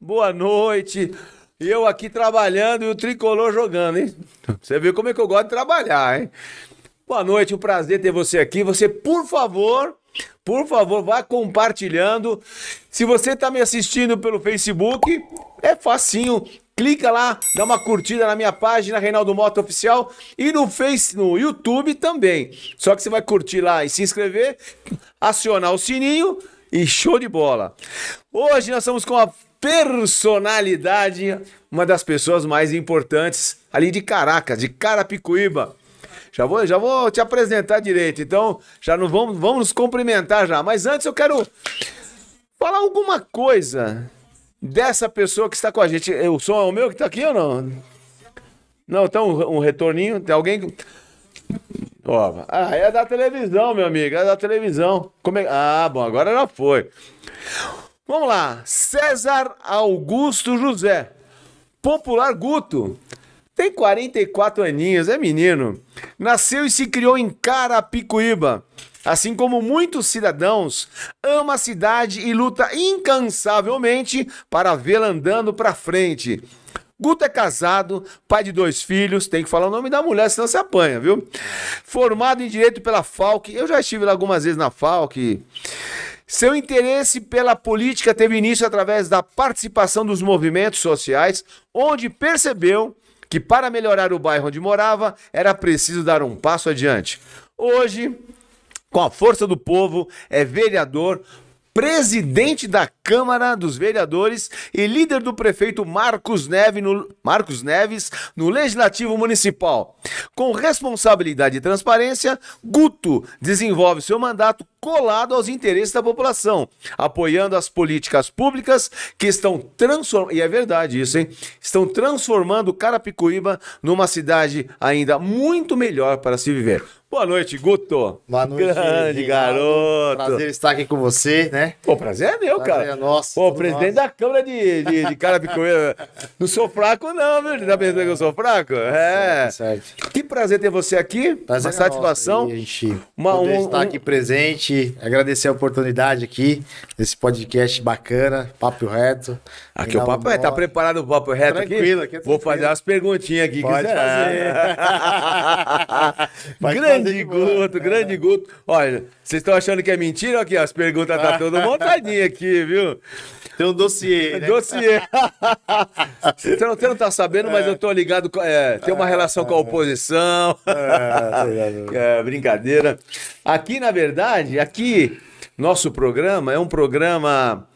boa noite. Eu aqui trabalhando e o tricolor jogando, hein? Você viu como é que eu gosto de trabalhar, hein? Boa noite, um prazer ter você aqui. Você, por favor, por favor, vá compartilhando. Se você está me assistindo pelo Facebook, é facinho. Clica lá, dá uma curtida na minha página, Reinaldo Mota Oficial, e no Face, no YouTube também. Só que você vai curtir lá e se inscrever, acionar o sininho e show de bola. Hoje nós estamos com a personalidade, uma das pessoas mais importantes ali de Caracas, de Carapicuíba. Já vou, já vou te apresentar direito, então já não vamos, vamos nos cumprimentar já. Mas antes eu quero falar alguma coisa dessa pessoa que está com a gente. O som é o meu que está aqui ou não? Não, então um, um retorninho. Tem alguém. Ó, ah, é da televisão, meu amigo, é da televisão. Como é... Ah, bom, agora já foi. Vamos lá. César Augusto José, popular Guto. Tem 44 aninhos, é menino. Nasceu e se criou em Carapicuíba. Assim como muitos cidadãos, ama a cidade e luta incansavelmente para vê-la andando para frente. Guto é casado, pai de dois filhos, tem que falar o nome da mulher, senão se apanha, viu? Formado em Direito pela FALC, eu já estive lá algumas vezes na FALC. Seu interesse pela política teve início através da participação dos movimentos sociais, onde percebeu que para melhorar o bairro onde morava era preciso dar um passo adiante. Hoje, com a força do povo, é vereador, presidente da Câmara dos Vereadores e líder do prefeito Marcos, Neve no, Marcos Neves no Legislativo Municipal. Com responsabilidade e transparência, Guto desenvolve seu mandato colado aos interesses da população, apoiando as políticas públicas que estão transformando, e é verdade isso, hein? Estão transformando Carapicuíba numa cidade ainda muito melhor para se viver. Boa noite, Guto. Boa noite, Grande garoto. Prazer estar aqui com você, né? Pô, prazer é meu, Prazer cara. é nosso, Pô, presidente nosso. da Câmara de, de, de Carapicuíba. Não sou fraco, não, viu? Tá pensando que eu sou fraco? É. Certo. Que prazer ter você aqui. Prazer uma é satisfação. nosso aí, gente Uma- um- estar aqui presente, agradecer a oportunidade aqui, nesse podcast bacana, Papo Reto. Aqui o papo é, tá preparado o papo reto Tranquilo, aqui? aqui é Vou fazer umas perguntinhas aqui. Pode quiser. Pode grande fazer. Guto, grande Guto. Olha, vocês estão achando que é mentira? Aqui, ó, as perguntas tá tudo montadinha aqui, viu? Tem um dossiê, né? Dossiê. você, não, você não tá sabendo, mas eu tô ligado. É, tem uma relação com a oposição. É, brincadeira. Aqui, na verdade, aqui, nosso programa é um programa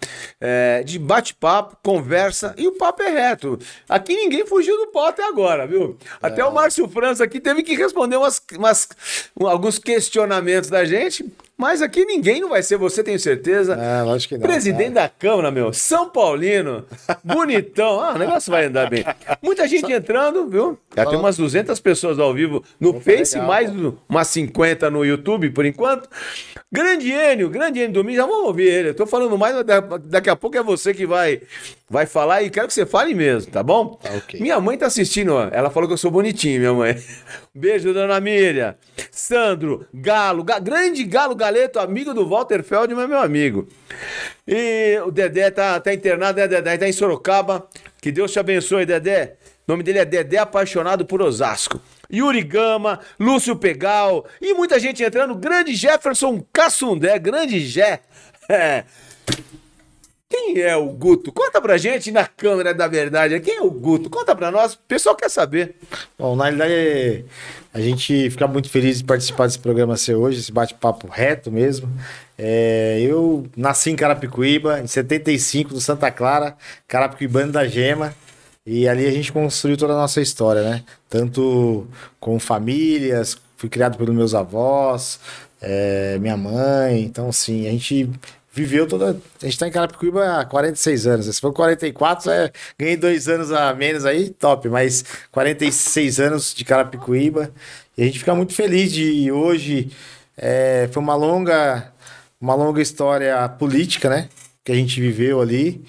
é, de bate-papo, conversa e o papo é reto. Aqui ninguém fugiu do pau até agora, viu? Até o Márcio França aqui teve que responder umas, umas- um- alguns questionamentos da gente, mas aqui ninguém não vai ser você, tenho certeza. Ah, lógico que não. Presidente da Câmara, meu. São Paulino. Bonitão. Ah, o negócio vai andar bem. Muita gente entrando, viu? Já tem umas 200 pessoas ao vivo no Face, legal, mais umas 50 no YouTube, por enquanto. Grande Enio, grande Enio Domingos. Já vamos ouvir ele. Eu tô falando mais, daqui a pouco é você que vai, vai falar e quero que você fale mesmo, tá bom? Tá ok. Minha mãe tá assistindo, ó. Ela falou que eu sou bonitinho, minha mãe. Beijo, dona Miriam. Sandro, Galo, Ga- grande Galo Galeto, amigo do Walter Feldman, meu amigo. E o Dedé tá, tá internado, né, Dedé? Tá em Sorocaba. Que Deus te abençoe, Dedé. O nome dele é Dedé Apaixonado por Osasco. Yuri Gama, Lúcio Pegal e muita gente entrando. Grande Jefferson Cassundé, grande Jé. Quem é o Guto? Conta pra gente na câmera da verdade. Quem é o Guto? Conta pra nós. O pessoal quer saber. Bom, na realidade, a gente fica muito feliz de participar desse programa seu hoje, esse bate-papo reto mesmo. É, eu nasci em Carapicuíba, em 75, do Santa Clara, Carapicuibano da Gema. E ali a gente construiu toda a nossa história, né? Tanto com famílias, fui criado pelos meus avós, é, minha mãe. Então, assim, a gente viveu toda. A gente tá em Carapicuíba há 46 anos. Se for 44, é, ganhei dois anos a menos aí, top. Mas 46 anos de Carapicuíba. E a gente fica muito feliz de hoje. é, foi uma longa, uma longa história política, né? Que a gente viveu ali.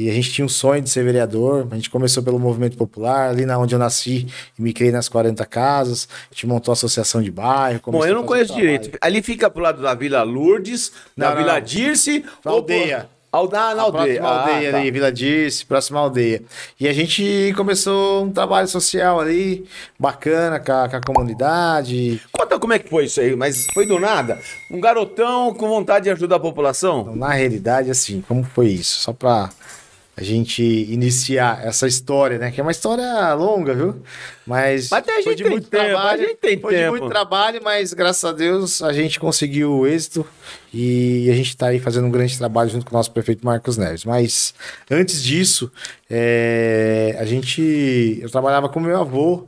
E a gente tinha um sonho de ser vereador. A gente começou pelo movimento popular, ali na onde eu nasci e me criei nas 40 casas. A gente montou a associação de bairro. Bom, eu não conheço direito. Ali fica pro lado da Vila Lourdes, na Não, Vila não. Dirce. ou Aldeia. Alda, na A aldeia. próxima aldeia Ah, tá. ali, Vila Dirce, próxima aldeia. E a gente começou um trabalho social ali, bacana com a, com a comunidade. Conta como é que foi isso aí, mas foi do nada? Um garotão com vontade de ajudar a população? Então, na realidade, assim, como foi isso? Só pra a gente iniciar essa história, né? Que é uma história longa, viu? Mas, Mas a foi gente tem tempo, a gente tem foi de tempo. muito trabalho, mas graças a Deus a gente conseguiu o êxito e a gente tá aí fazendo um grande trabalho junto com o nosso prefeito Marcos Neves. Mas antes disso, é, a gente... Eu trabalhava com meu avô,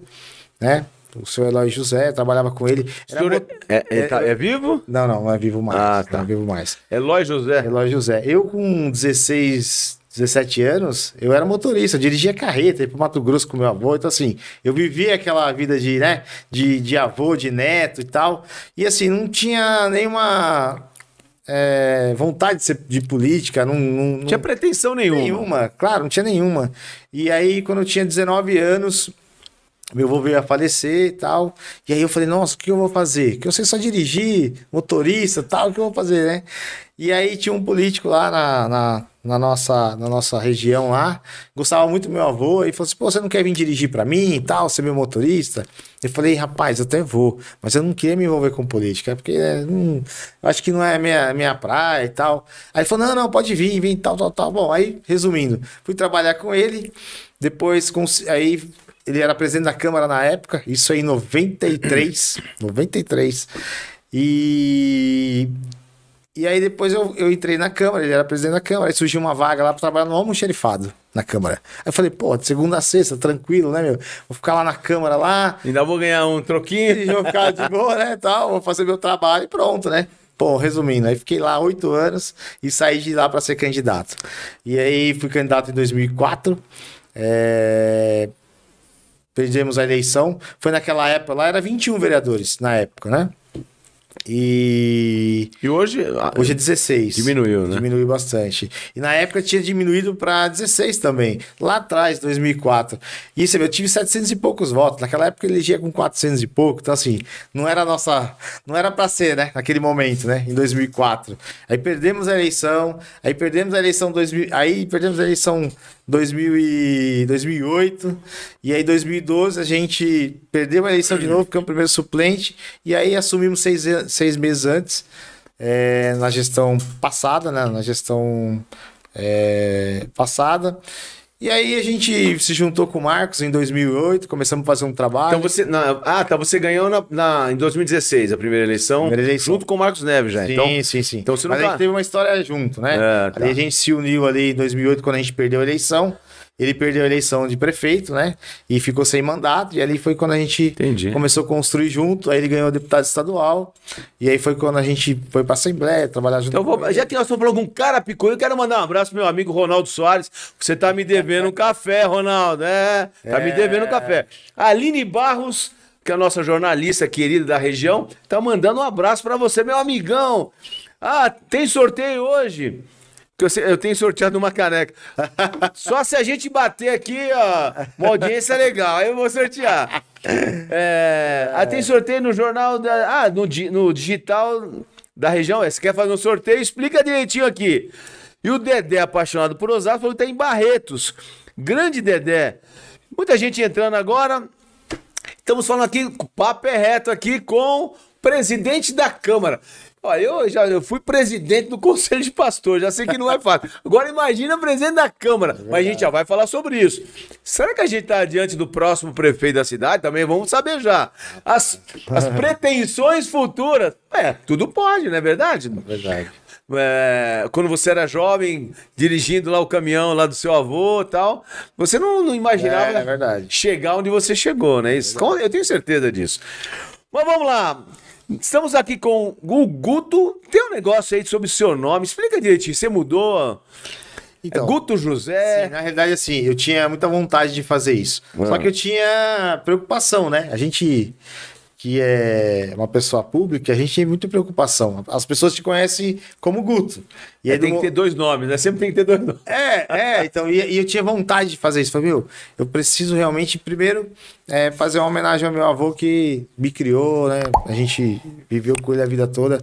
né? O seu Eloy José, eu trabalhava com ele. Senhor mo- é, é- tá- é vivo? Não, não, não é vivo mais. Ah, tá. Não é vivo mais. Eloy José. Eloy José. Eu com 16, 17 anos, eu era motorista, eu dirigia carreta, ia pro Mato Grosso com meu avô. Então, assim, eu vivia aquela vida de, né, de, de avô, de neto e tal. E, assim, não tinha nenhuma é, vontade de ser de política, não, não, não- tinha pretensão nenhuma. nenhuma. Claro, não tinha nenhuma. E aí, quando eu tinha 19 anos, meu avô veio a falecer e tal. E aí eu falei, nossa, o que eu vou fazer? Que eu sei só dirigir, motorista e tal, o que eu vou fazer, né? E aí tinha um político lá na, na, na nossa, na nossa região lá, gostava muito do meu avô, e falou assim, pô, você não quer vir dirigir pra mim e tal, ser meu motorista? Eu falei, rapaz, eu até vou, mas eu não queria me envolver com política, porque é, hum, eu acho que não é minha, minha praia e tal. Aí ele falou, não, não, pode vir, vem, tal, tal, tal. Bom, aí, resumindo, fui trabalhar com ele, depois, cons- aí ele era presidente da Câmara na época, isso aí em 93, 93. E e aí depois eu, eu entrei na Câmara, ele era presidente da Câmara, aí surgiu uma vaga lá para trabalhar no almoxerifado na Câmara. Aí eu falei, pô, de segunda a sexta, tranquilo, né, meu? Vou ficar lá na Câmara lá, Ainda vou ganhar um troquinho. e vou ficar de boa, né, tal, vou fazer meu trabalho e pronto, né? Bom, resumindo, aí fiquei lá oito anos e saí de lá para ser candidato. E aí fui candidato em 2004, é... perdemos a eleição, foi naquela época, lá era 21 vereadores na época, né? E E hoje. ah, Hoje é 16. Diminuiu, né? Diminuiu bastante. E na época tinha diminuído para 16 também. Lá atrás, 2004. E você vê, eu tive 700 e poucos votos. Naquela época eu elegia com 400 e pouco. Então, assim, não era nossa. Não era para ser, né? Naquele momento, né? Em 2004. Aí perdemos a eleição. Aí perdemos a eleição 2000. Aí perdemos a eleição 2000 e 2008. E aí, 2012, a gente perdeu a eleição de novo, ficamos primeiro suplente. E aí assumimos seis, seis meses antes, é, na gestão passada, né? Na gestão é, passada. E aí a gente se juntou com o Marcos em 2008, começamos a fazer um trabalho. Então você. na- ah, tá. Você ganhou na, na- em 2016 a primeira eleição. Primeira eleição. Junto com o Marcos Neves já. Sim, então, sim, sim. então você não Mas a tá- gente teve uma história junto, né? É, tá. Ali a gente se uniu ali em 2008 quando a gente perdeu a eleição. Ele perdeu a eleição de prefeito, né? E ficou sem mandato. E ali foi quando a gente Entendi. começou a construir junto. Aí ele ganhou deputado estadual. E aí foi quando a gente foi pra Assembleia, trabalhar junto. Então, vou- já que nós estamos falando com um cara picuinho, eu quero mandar um abraço pro meu amigo Ronaldo Soares. Você tá me devendo um café, Ronaldo. É, tá me É. devendo um café. Aline Barros, que é a nossa jornalista querida da região, tá mandando um abraço pra você, meu amigão. Ah, tem sorteio hoje. Eu, tenho sorteado uma caneca. Só se a gente bater aqui, ó, uma audiência legal, aí eu vou sortear. É, ah, tem sorteio no jornal da. Ah, no, no digital da região. É, Você quer fazer um sorteio? Explica direitinho aqui. E o Dedé, apaixonado por Osasco, falou que tá em Barretos. Grande Dedé. Muita gente entrando agora. Estamos falando aqui, o papo é reto aqui com o presidente da Câmara. Olha, eu já eu fui presidente do Conselho de Pastor, já sei que não é fácil. Agora imagina presidente da Câmara, mas a gente já vai falar sobre isso. Será que a gente está diante do próximo prefeito da cidade? Também vamos saber já. As, as pretensões futuras. É, tudo pode, não é verdade? Verdade. É, quando você era jovem, dirigindo lá o caminhão lá do seu avô e tal, você não, não imaginava É, é chegar onde você chegou, né? Isso, com- eu tenho certeza disso. Mas vamos lá. Estamos aqui com o Guto. Tem um negócio aí sobre o seu nome. Explica direitinho. Você mudou? Então, é Guto José. Sim, na realidade, assim, eu tinha muita vontade de fazer isso. Ah. Só que eu tinha preocupação, né? A gente que é uma pessoa pública, a gente tem muita preocupação. As pessoas te conhecem como Guto. E É, aí, tem no que ter dois nomes, né? Sempre tem que ter dois nomes. É, é, então, e, e eu tinha vontade de fazer isso. Falei, meu, eu preciso realmente, primeiro, é, fazer uma homenagem ao meu avô que me criou, né? A gente viveu com ele a vida toda.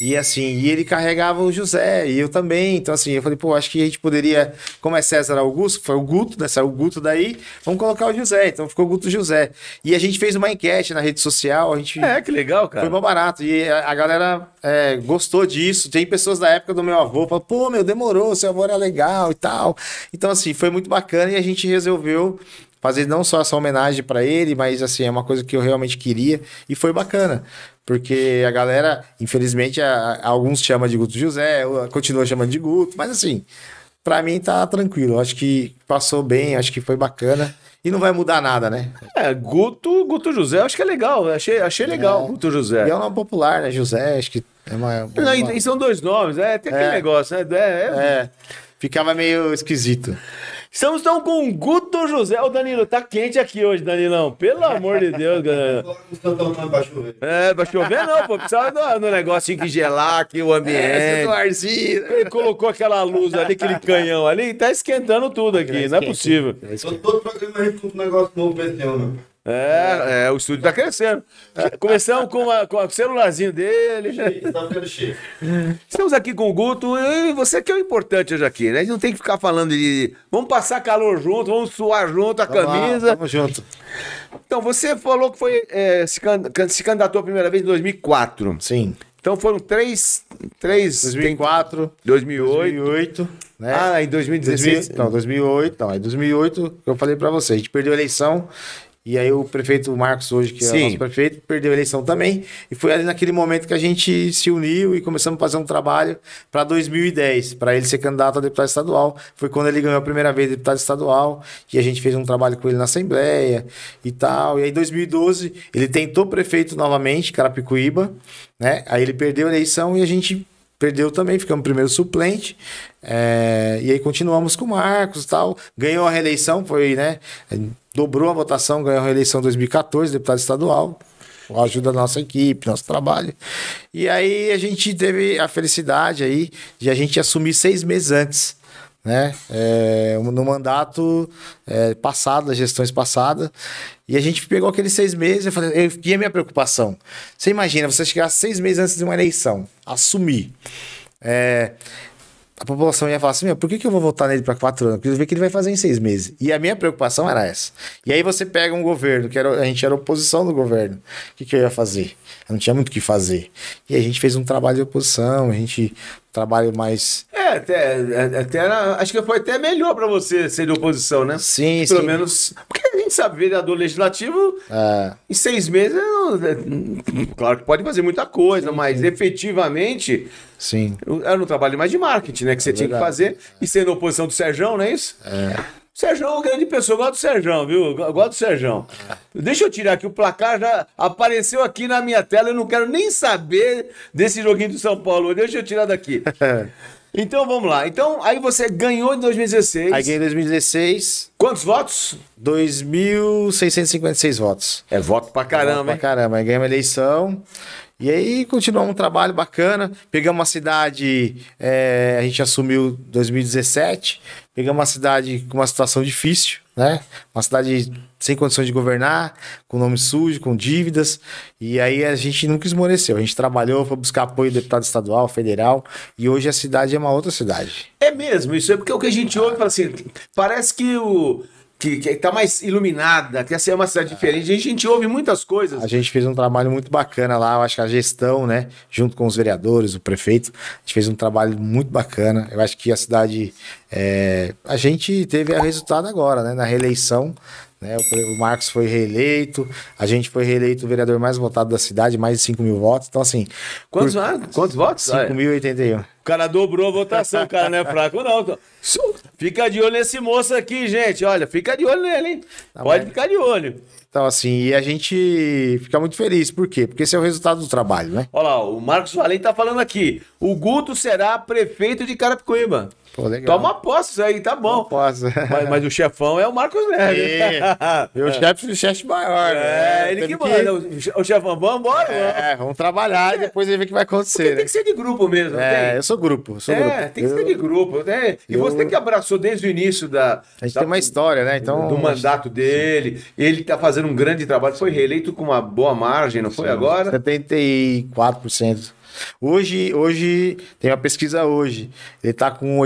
E assim, e ele carregava o José, e eu também. Então, assim, eu falei, pô, acho que a gente poderia, como é César Augusto, foi o Guto, né? Saiu o Guto daí, vamos colocar o José. Então ficou o Guto José. E a gente fez uma enquete na rede social, a gente. É, que legal, cara. Foi mó barato. E a, a galera é, gostou disso. Tem pessoas da época do meu avô, falaram, pô, meu, demorou, seu avô era legal e tal. Então, assim, foi muito bacana e a gente resolveu fazer não só essa homenagem para ele, mas assim, é uma coisa que eu realmente queria e foi bacana. Porque a galera, infelizmente, a, a, alguns chamam de Guto José, continua chamando de Guto, mas assim, para mim tá tranquilo. Acho que passou bem, acho que foi bacana. E não vai mudar nada, né? É, Guto, Guto José, acho que é legal. Achei, achei legal, é. Guto José. E é um nome popular, né? José, acho que é uma. Não, e são dois nomes, é, tem aquele é. negócio, né? É, é, é. Ficava meio esquisito. Estamos então com o Guto José. O Danilo, tá quente aqui hoje, Danilão. Pelo amor de Deus, galera. É, pra chover não, pô. Precisava do, do negocinho que gelar aqui o ambiente. É, arzinho. Ele colocou aquela luz ali, aquele canhão ali, e tá esquentando tudo aqui. Não é possível. Todo programa a gente compra um negócio novo pra esse ano. É, é, o estúdio tá crescendo. Começamos com, a, com o celularzinho dele. Estamos aqui com o Guto. E você que é o importante hoje aqui, né? A gente não tem que ficar falando de. Vamos passar calor junto, vamos suar junto a vamos camisa. Lá, vamos junto. Então, você falou que foi é, se, se candidatou a primeira vez em 2004. Sim. Então foram três. três 2004, 2008. 2008 né? Ah, em 2016? 2000, não, 2008. Não, em 2008 eu falei para você. A gente perdeu a eleição e aí o prefeito Marcos hoje, que é Sim. o nosso prefeito, perdeu a eleição também. E foi ali naquele momento que a gente se uniu e começamos a fazer um trabalho para 2010, para ele ser candidato a deputado estadual. Foi quando ele ganhou a primeira vez deputado estadual, e a gente fez um trabalho com ele na Assembleia e tal. E aí em 2012 ele tentou prefeito novamente, Carapicuíba, né? Aí ele perdeu a eleição e a gente perdeu também, ficamos primeiro suplente. É, e aí continuamos com o Marcos tal. Ganhou a reeleição, foi, né? dobrou a votação, ganhou a reeleição em 2014, deputado estadual, com a ajuda da nossa equipe, nosso trabalho. E aí a gente teve a felicidade aí de a gente assumir seis meses antes, né? É, no mandato é, passado, das gestões passadas. E a gente pegou aqueles seis meses e falei, eu, e a minha preocupação? Você imagina, você chegar seis meses antes de uma eleição, assumir. É, a população ia falar assim: Meu, por que, que eu vou votar nele para quatro anos? Porque eu ver que ele vai fazer em seis meses. E a minha preocupação era essa. E aí você pega um governo, que era, a gente era oposição do governo. O que, que eu ia fazer? Não tinha muito o que fazer. E a gente fez um trabalho de oposição, a gente trabalho mais. É, até, é, até era, acho que foi até melhor para você ser de oposição, né? Sim, Pelo sim. menos. Porque a gente sabe, vereador legislativo, é. em seis meses, é, claro que pode fazer muita coisa, sim, mas sim. efetivamente. Sim. Era um trabalho mais de marketing, né? Que você é tinha que fazer. E sendo oposição do Serjão, não é isso? É. Sérgio é uma grande pessoa, eu gosto do Sérgio, viu? Eu gosto do Sérgio. Deixa eu tirar aqui, o placar já apareceu aqui na minha tela, eu não quero nem saber desse joguinho do São Paulo. Deixa eu tirar daqui. Então vamos lá. Então, aí você ganhou em 2016. Aí ganhei em 2016. Quantos votos? 2.656 votos. É voto pra caramba, é voto pra caramba. Aí ganhei uma eleição. E aí continuamos um trabalho bacana. Pegamos uma cidade, é, a gente assumiu 2017. Pegamos uma cidade com uma situação difícil, né? Uma cidade sem condições de governar, com nome sujo, com dívidas. E aí a gente nunca esmoreceu. A gente trabalhou para buscar apoio do deputado estadual, federal. E hoje a cidade é uma outra cidade. É mesmo, isso é porque o que a gente ouve fala assim: parece que o que, que tá mais iluminada, que essa é uma cidade diferente. A gente ouve muitas coisas. A gente fez um trabalho muito bacana lá, eu acho que a gestão, né, junto com os vereadores, o prefeito, a gente fez um trabalho muito bacana. Eu acho que a cidade, é... a gente teve o resultado agora, né, na reeleição. Né, o Marcos foi reeleito, a gente foi reeleito o vereador mais votado da cidade, mais de 5 mil votos. Então, assim. Quantos, por... Quantos votos? 5.081. O cara dobrou a votação, o cara não é fraco, não. Fica de olho nesse moço aqui, gente. Olha, fica de olho nele, hein? Não, Pode mas... ficar de olho. Então, assim, e a gente fica muito feliz. Por quê? Porque esse é o resultado do trabalho, né? Olha lá, o Marcos Valente tá falando aqui. O Guto será prefeito de Carapicuíba. Pô, legal. Toma posse isso aí, tá bom. Posse. Mas, mas, o chefão é o Marcos Neves. E o chefe o chefe maior. É, né? ele que manda. Que... O chefão, vamos embora. É, vamos trabalhar é. e depois ele vê o que vai acontecer. Porque né? tem que ser de grupo mesmo. É, tem? eu sou grupo. Sou é, grupo. tem que eu... ser de grupo. Né? E eu... você que abraçou desde o início da. A gente da, tem uma história, né? Então, do mandato dele. Ele tá fazendo um grande trabalho. Foi reeleito com uma boa margem, não foi Sim, agora? 74%. Hoje, hoje, tem uma pesquisa hoje. Ele tá com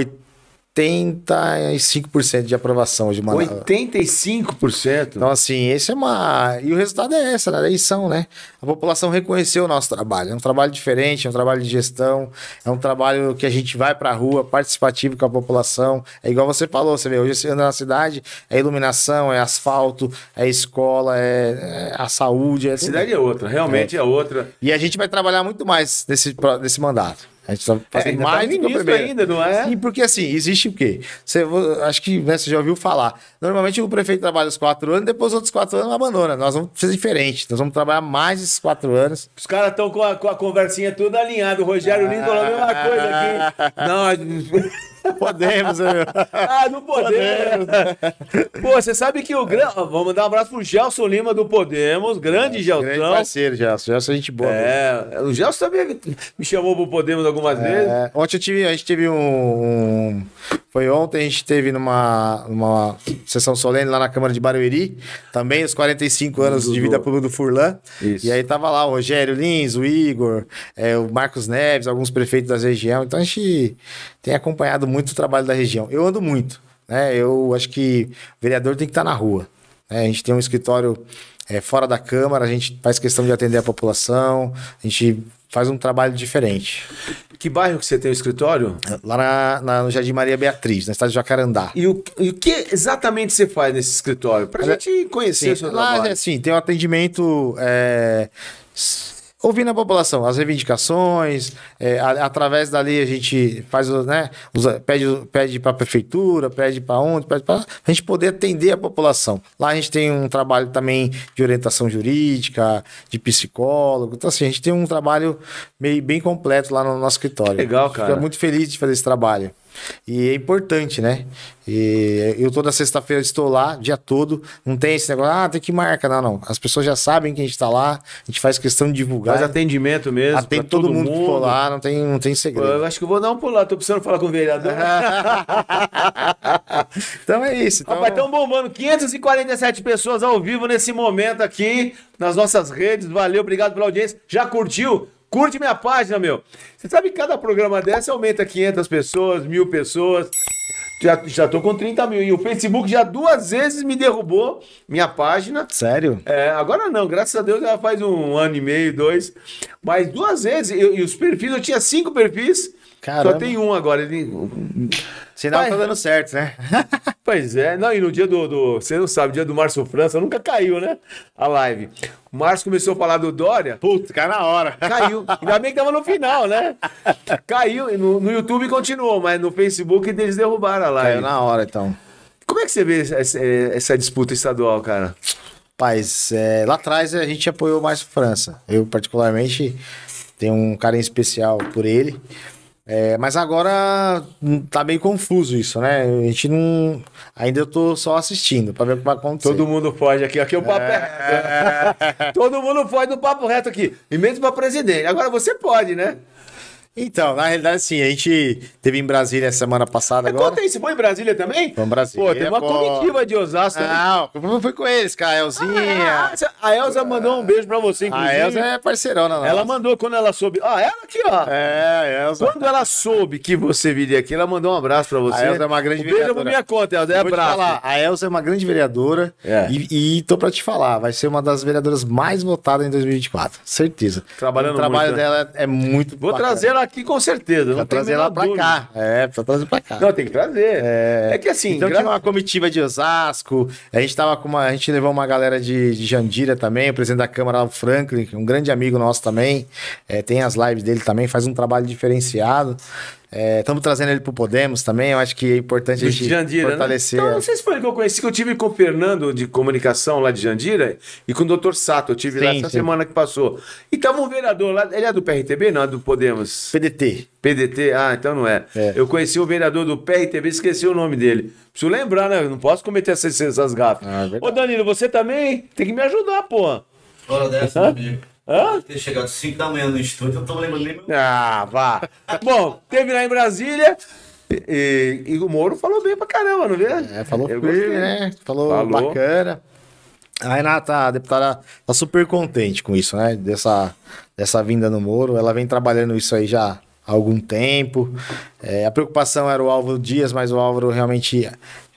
85% de aprovação de uma 85%? Então, assim, esse é uma. E o resultado é essa, na eleição, né? A população reconheceu o nosso trabalho. É um trabalho diferente, é um trabalho de gestão, é um trabalho que a gente vai pra rua, participativo com a população. É igual você falou, você vê, hoje você anda na cidade, é iluminação, é asfalto, é escola, é, é a saúde. É a cidade é outra, realmente é. é outra. E a gente vai trabalhar muito mais nesse, nesse mandato. A gente tá fazendo é, mais tá do que o primeiro. ainda, não é? Sim, porque assim, existe o quê? Você, acho que né, você já ouviu falar. Normalmente o prefeito trabalha os quatro anos, depois os outros quatro anos abandona. Nós vamos fazer diferente. Nós vamos trabalhar mais esses quatro anos. Os caras estão com a, com a conversinha toda alinhada. O Rogério ah, Lins falou a mesma coisa aqui. Não, Podemos, né? Ah, não podemos. podemos. Pô, você sabe que o grande. Vamos mandar um abraço pro Gelson Lima do Podemos, grande é, Gelson. Grande parceiro, Gelson. Gelson é gente boa. É, o Gelson também me chamou pro Podemos algumas é, vezes. Ontem eu tive, a gente teve um, Foi ontem, a gente teve numa, numa sessão solene lá na Câmara de Barueri, também os 45 anos do, de vida pública do Furlan. Isso. E aí tava lá o Rogério Lins, o Igor, é, o Marcos Neves, alguns prefeitos da região. Então a gente tem acompanhado muito o trabalho da região. Eu ando muito, né? Eu acho que o vereador tem que estar na rua. Né? A gente tem um escritório é, fora da Câmara, a gente faz questão de atender a população, a gente faz um trabalho diferente. Que bairro que você tem o escritório? Lá na, na, no Jardim Maria Beatriz, na cidade de Jacarandá. E o, e o que exatamente você faz nesse escritório? Para a gente conhecer sim, o seu lá, trabalho. É, sim, tem um atendimento... É, ouvindo a população, as reivindicações, é, a, através dali a gente faz, né, usa, pede, pede para a prefeitura, pede para onde, pede para a gente poder atender a população. Lá a gente tem um trabalho também de orientação jurídica, de psicólogo, então assim, a gente tem um trabalho meio, bem completo lá no nosso escritório. Legal, cara. Fico muito feliz de fazer esse trabalho. E é importante, né? E eu toda sexta-feira estou lá, dia todo. Não tem esse negócio, ah, tem que marcar. Não, não. As pessoas já sabem que a gente está lá. A gente faz questão de divulgar. Faz atendimento mesmo. Atende todo, todo mundo, mundo que for lá, não tem, não tem segredo. eu acho que eu vou dar um pulo lá, tô precisando falar com o vereador. então é isso. Então... Rapaz, estão bombando 547 pessoas ao vivo nesse momento aqui nas nossas redes. Valeu, obrigado pela audiência. Já curtiu? Curte minha página, meu. Você sabe que cada programa dessa aumenta 500 pessoas, mil pessoas. Já, já tô com 30 mil. E o Facebook já duas vezes me derrubou minha página. Sério? É, agora não, graças a Deus já faz um ano e meio, dois. Mas duas vezes. Eu, e os perfis, eu tinha cinco perfis. Caramba. Só tem um agora. Ele... Sinal Pai... tá dando certo, né? pois é. Não, e no dia do, do. Você não sabe, dia do Márcio França, nunca caiu, né? A live. O Márcio começou a falar do Dória. Putz, caiu na hora. Caiu. Ainda bem que tava no final, né? Caiu. No, no YouTube continuou, mas no Facebook eles derrubaram a live. Caiu na hora, então. Como é que você vê essa, essa disputa estadual, cara? Paz, é, lá atrás a gente apoiou mais França. Eu, particularmente, tenho um carinho especial por ele. É, mas agora hum, tá meio confuso isso, né? A gente não. Ainda eu tô só assistindo pra ver o que vai acontecer. Todo mundo foge aqui. Aqui é o papo é... reto. Todo mundo foge do papo reto aqui. E mesmo pra presidente. Agora você pode, né? Então, na realidade, sim, a gente teve em Brasília semana passada agora. Conta aí, você foi em Brasília também? Foi em Brasília. Pô, tem uma pô... comitiva de Osasco. Não, eu fui com eles, cara, a Elzinha. Ah, a Elza mandou um beijo pra você, inclusive. A Elza é parceirona, não. Ela mandou quando ela soube. Ah, ela aqui, ó. É, a Elza. Quando ela soube que você viria aqui, ela mandou um abraço pra você. A Elza é uma grande um vereadora. Beijo por minha conta, Elza. É abraço. Falar, a Elza é uma grande vereadora. É. E, e tô pra te falar, vai ser uma das vereadoras mais votadas em 2024. Certeza. Trabalhando o trabalho muito, né? dela é muito Vou bacana. trazer ela aqui com certeza não trazer ela pra dúvida. cá. É, precisa trazer pra cá. Não, tem que trazer. É, é que assim. Então gra... tinha uma comitiva de Osasco. A gente tava com uma. A gente levou uma galera de, de Jandira também, o presidente da Câmara, o Franklin, um grande amigo nosso também. É, tem as lives dele também, faz um trabalho diferenciado. Estamos é, trazendo ele pro Podemos também, eu acho que é importante a gente Jandira, né? fortalecer. Né? Então, não sei se foi que eu conheci, que eu tive com o Fernando de comunicação lá de Jandira e com o Dr. Sato, eu tive sim, lá essa sim. semana que passou. E tava um vereador lá, ele é do PRTB, não, é do Podemos? PDT. PDT, ah, então não é. é. Eu conheci o vereador do PRTB, esqueci o nome dele. Preciso lembrar, né? Eu não posso cometer essas, essas gafas. Ah, é Ô Danilo, você também tem que me ajudar, pô. Hora dessa, meu amigo. Hã? Ter chegado 5 da manhã no estúdio, eu tô lembrando nem meu... Ah, vá. Bom, teve lá em Brasília. E, e, o Moro falou bem pra caramba, não vê? É, falou eu firme, né? Falou, falou, bacana. A Renata, a deputada, tá super contente com isso, né? Dessa, dessa vinda no Moro. Ela vem trabalhando isso aí já há algum tempo. É, a preocupação era o Álvaro Dias, mas o Álvaro realmente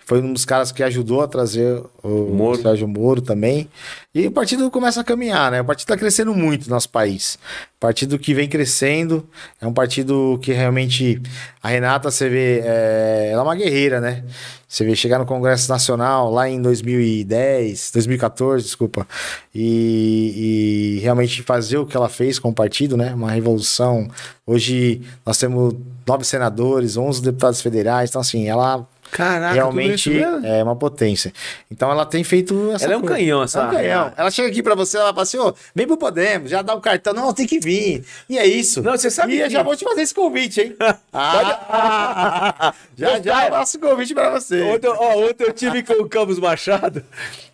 foi um dos caras que ajudou a trazer o Moro. Sérgio Moro também. E o partido começa a caminhar, né? O partido está crescendo muito no nosso país. Partido que vem crescendo, é um partido que realmente. A Renata, você vê, é, ela é uma guerreira, né? Você vê chegar no Congresso Nacional lá em 2010, 2014, desculpa, e, e realmente fazer o que ela fez com o partido, né? Uma revolução. Hoje nós temos nove senadores, 11 deputados federais, então assim, ela Caraca, realmente é uma potência. Então ela tem feito essa Ela é um coisa. canhão, essa É um canhão. Ela chega aqui pra você, ela fala assim, ô, vem pro Podemos, já dá o cartão. Não, tem que vir. E é isso. Não, você sabe E eu que- já vou te fazer esse convite, hein? Ah, já, já eu faço o convite pra você. Ontem, ó, ontem eu tive com o Campos Machado.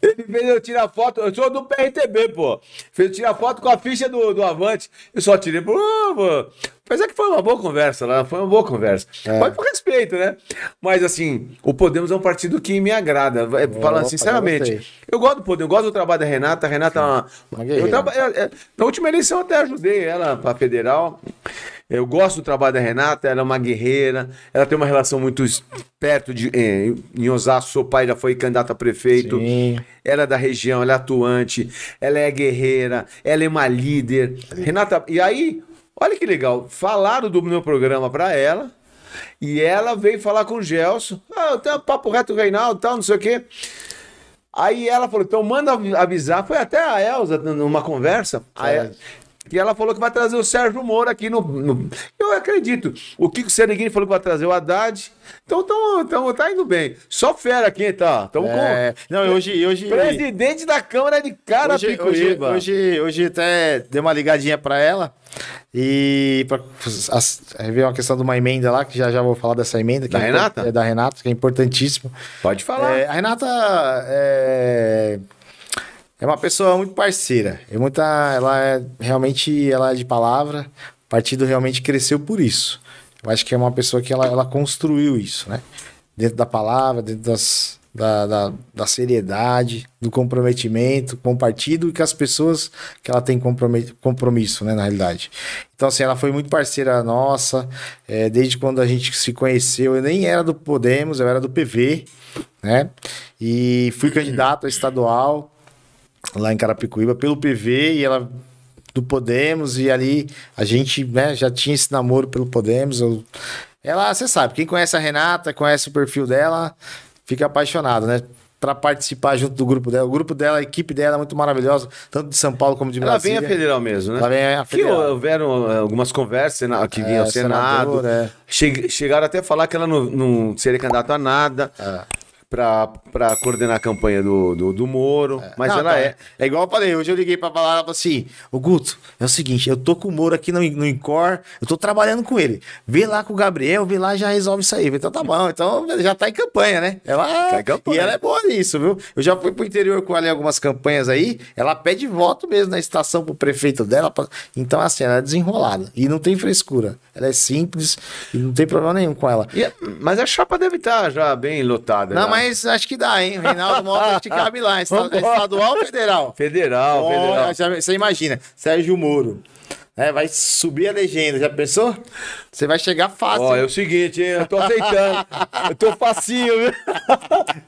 Ele fez eu tirar foto. Eu sou do PRTB, pô. Fez eu tirar foto com a ficha do, do Avante. Eu só tirei. Pô, pô. Mas é que foi uma boa conversa lá. Foi uma boa conversa. É. Mas por respeito, né? Mas assim, o Podemos é um partido que me agrada. É, Falando Opa, sinceramente. gostei. Eu gosto do Podemos. Eu gosto do trabalho da Renata. A Renata é uma. Uma eu traba- é, na última eleição eu até ajudei ela para federal. Eu gosto do trabalho da Renata, ela é uma guerreira, ela tem uma relação muito perto de. eh, em Osasco, seu pai já foi candidato a prefeito. Sim. Ela é da região, ela é atuante, ela é guerreira, ela é uma líder. Renata, e aí, olha que legal, falaram do meu programa para ela. E ela veio falar com o Gelson. Ah, tem um papo reto Reinaldo, tal, não sei o quê. Aí ela falou, então manda avi- avisar. Foi até a Elza numa conversa. A El- E ela falou que vai trazer o Sérgio Moro aqui no. no- Eu acredito. O Kiko Seneguini falou que vai trazer o Haddad. Então, então, então tá indo bem. Só fera aqui, tá? Estamos É, não, e hoje, hoje, com. Presidente da Câmara de hoje, hoje, hoje, hoje até dei uma ligadinha pra ela e aí veio uma questão de uma emenda lá, que já já vou falar dessa emenda. Da é Renata? É da Renata, que é importantíssimo. Pode falar. É, a Renata é, é uma pessoa muito parceira. É muita, ela é realmente ela é de palavra. O partido realmente cresceu por isso. Eu acho que é uma pessoa que ela, ela construiu isso, né? Dentro da palavra, dentro das, da, da, da seriedade, do comprometimento com o partido e com as pessoas que ela tem compromisso, né, na realidade. Então, assim, ela foi muito parceira nossa, é, desde quando a gente se conheceu. Eu nem era do Podemos, eu era do PV, né? E fui candidato a estadual lá em Carapicuíba pelo PV e ela do Podemos e ali a gente né, já tinha esse namoro pelo Podemos. eu- ela, você sabe, quem conhece a Renata, conhece o perfil dela, fica apaixonado, né? Pra participar junto do grupo dela. O grupo dela, a equipe dela é muito maravilhosa, tanto de São Paulo como de Ela vem Brasília. a federal mesmo, né? Ela vem a Que federal. houveram eh, algumas conversas que vinham ao É, Senado. senador, é. Che- Chegaram até a falar que ela não, não seria candidata a nada É. pra para coordenar a campanha do, do, do Moro. Mas Não, ela tá, é. É igual eu falei, hoje eu liguei pra falar, ela falou assim: Ô Guto, é o seguinte, eu tô com o Moro aqui no, no Incor, eu tô trabalhando com ele. Vê lá com o Gabriel, vê lá e já resolve isso aí. Então tá bom, então já tá em campanha, né? Ela, Tá em campanha. E ela é boa nisso, viu? Eu já fui pro interior com ela em algumas campanhas aí, ela pede voto mesmo na estação pro prefeito dela. pra- Então, assim, ela é desenrolada e não tem frescura. Ela é simples e não tem problema nenhum com ela. E- mas a chapa deve estar já bem lotada. Não. Mas acho que dá, hein? Reinaldo Mota que cabe lá. Estadual ou federal? Federal, federal. Olha, já- Você imagina, Sérgio Moro. né, vai subir a legenda, já pensou? Você vai chegar fácil. Ó, é o seguinte, hein? Eu tô aceitando. eu tô facinho, viu?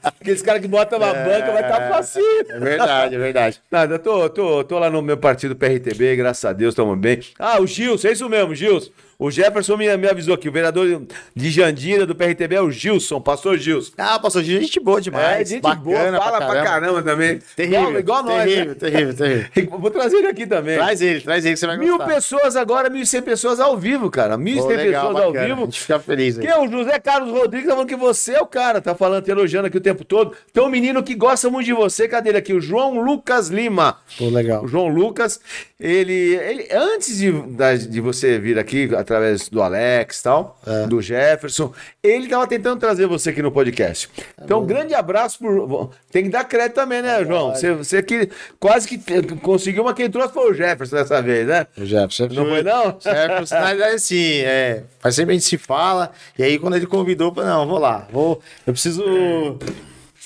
Aqueles caras que botam uma banca vai estar tá facinho. É verdade, é verdade. Nada, eu tô, tô, tô lá no meu partido PRTB, graças a Deus, estamos bem. Ah, o Gilson, é isso mesmo, Gilson. O Jefferson me, me avisou que o vereador de Jandira do PRTB é o Gilson, pastor Gilson. Ah, pastor Gil, gente boa demais. é, gente bacana boa, fala pra caramba, também. Terrível, igual, igual nós, terrível, né? terrível, terrível. Vou trazer ele aqui também. Traz ele, traz ele que você vai Mil gostar. pessoas agora, mil e cem pessoas ao vivo, cara. Mil e cem pessoas ao bacana. A vivo. gente fica feliz aí. Que é o José Carlos Rodrigues tá falando que você é o cara, tá falando, te elogiando aqui o tempo todo. Tem um menino que gosta muito de você, cadê ele aqui? O João Lucas Lima. Pô, legal. O João Lucas, ele, ele antes de, de você vir aqui, através do Alex e tal, É. do Jefferson, ele tava tentando trazer você aqui no podcast. Tá então, um grande abraço por. Tem que dar crédito também, né, João? Você, você que quase que conseguiu, mas quem trouxe foi o Jefferson dessa vez, né? O Jefferson. Não foi, não? Jefferson, na verdade, assim, é, faz sempre a gente se fala, e aí quando ele convidou, eu falei, não, vou lá, vou, eu preciso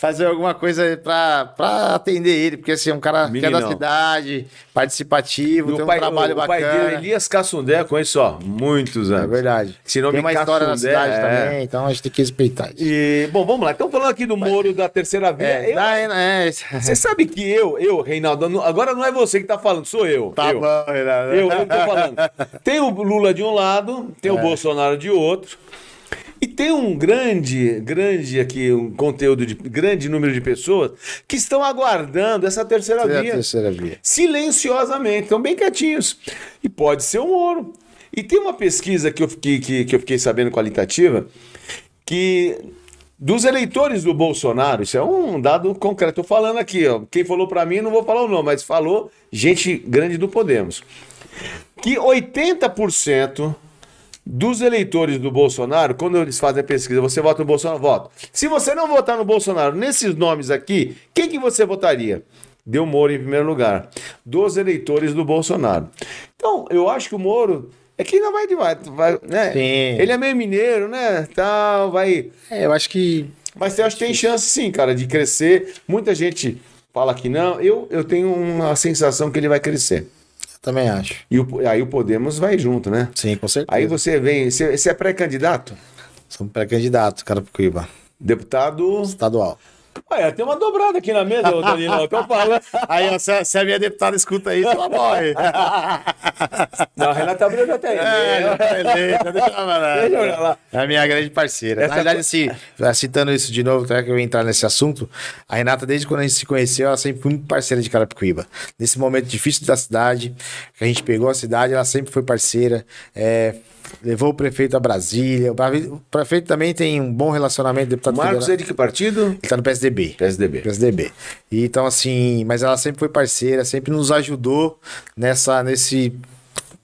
fazer alguma coisa pra, pra atender ele, porque assim, é um cara que é da cidade, participativo, E tem um pai, trabalho o, o pai bacana. dele, Elias Cassundé, conheço, ó, muitos É anos. verdade. Esse nome tem uma história na Cassundé, cidade é. também, então a gente tem que respeitar isso. E, bom, vamos lá. Então, falando aqui do Moro da terceira via. É, eu- é, é, Você sabe que eu, eu, Reinaldo, agora não é você que tá falando, sou eu. Tá eu. bom, Renato. Eu, eu tô falando. Tem o Lula de um lado, tem É. o Bolsonaro de outro. E tem um grande, grande aqui, um conteúdo de grande número de pessoas que estão aguardando essa terceira É a via. terceira via. Silenciosamente, estão bem quietinhos. E pode ser o Moro. E tem uma pesquisa que eu fiquei, que, que eu fiquei sabendo qualitativa que dos eleitores do Bolsonaro, isso é um dado concreto. Estou falando aqui, ó. Quem falou para mim, não vou falar o nome, mas falou gente grande do Podemos. Que 80% dos eleitores do Bolsonaro, quando eles fazem a pesquisa, você vota no Bolsonaro? Voto. Se você não votar no Bolsonaro, nesses nomes aqui, quem que você votaria? Deu Moro em primeiro lugar. Dos eleitores do Bolsonaro. Então, eu acho que o Moro é que ainda vai, vai, vai né? Sim. Ele é meio mineiro, né? Tal, vai. É, eu acho que Mas eu acho que tem chance sim, cara, de crescer. Muita gente fala que não. Eu, eu tenho uma sensação que ele vai crescer. Também acho. E o, aí o Podemos vai junto, né? Sim, com certeza. Aí você vem. Você, você é pré-candidato? Sou pré-candidato, cara, pro Cuiba. Deputado. Estadual. Olha, tem uma dobrada aqui na mesa, Danilo. Eu tô falando. Aí, ó, se, se a minha deputada escuta isso, ela morre. Não, a Renata Abreu já tem. É, já tá eleita, deixa eu falar. Deixa eu lá. É a minha grande parceira. Essa Na verdade, assim, citando isso de novo, até que eu ia entrar nesse assunto, a Renata, desde quando a gente se conheceu, ela sempre foi muito parceira de Carapicuíba. Nesse momento difícil da cidade, que a gente pegou a cidade, ela sempre foi parceira. é, levou o prefeito a Brasília. O prefeito também tem um bom relacionamento, deputado Marcos é federal. de que partido? Ele tá no PSDB. PSDB. PSDB. E, então, assim, mas ela sempre foi parceira, sempre nos ajudou nessa, nesse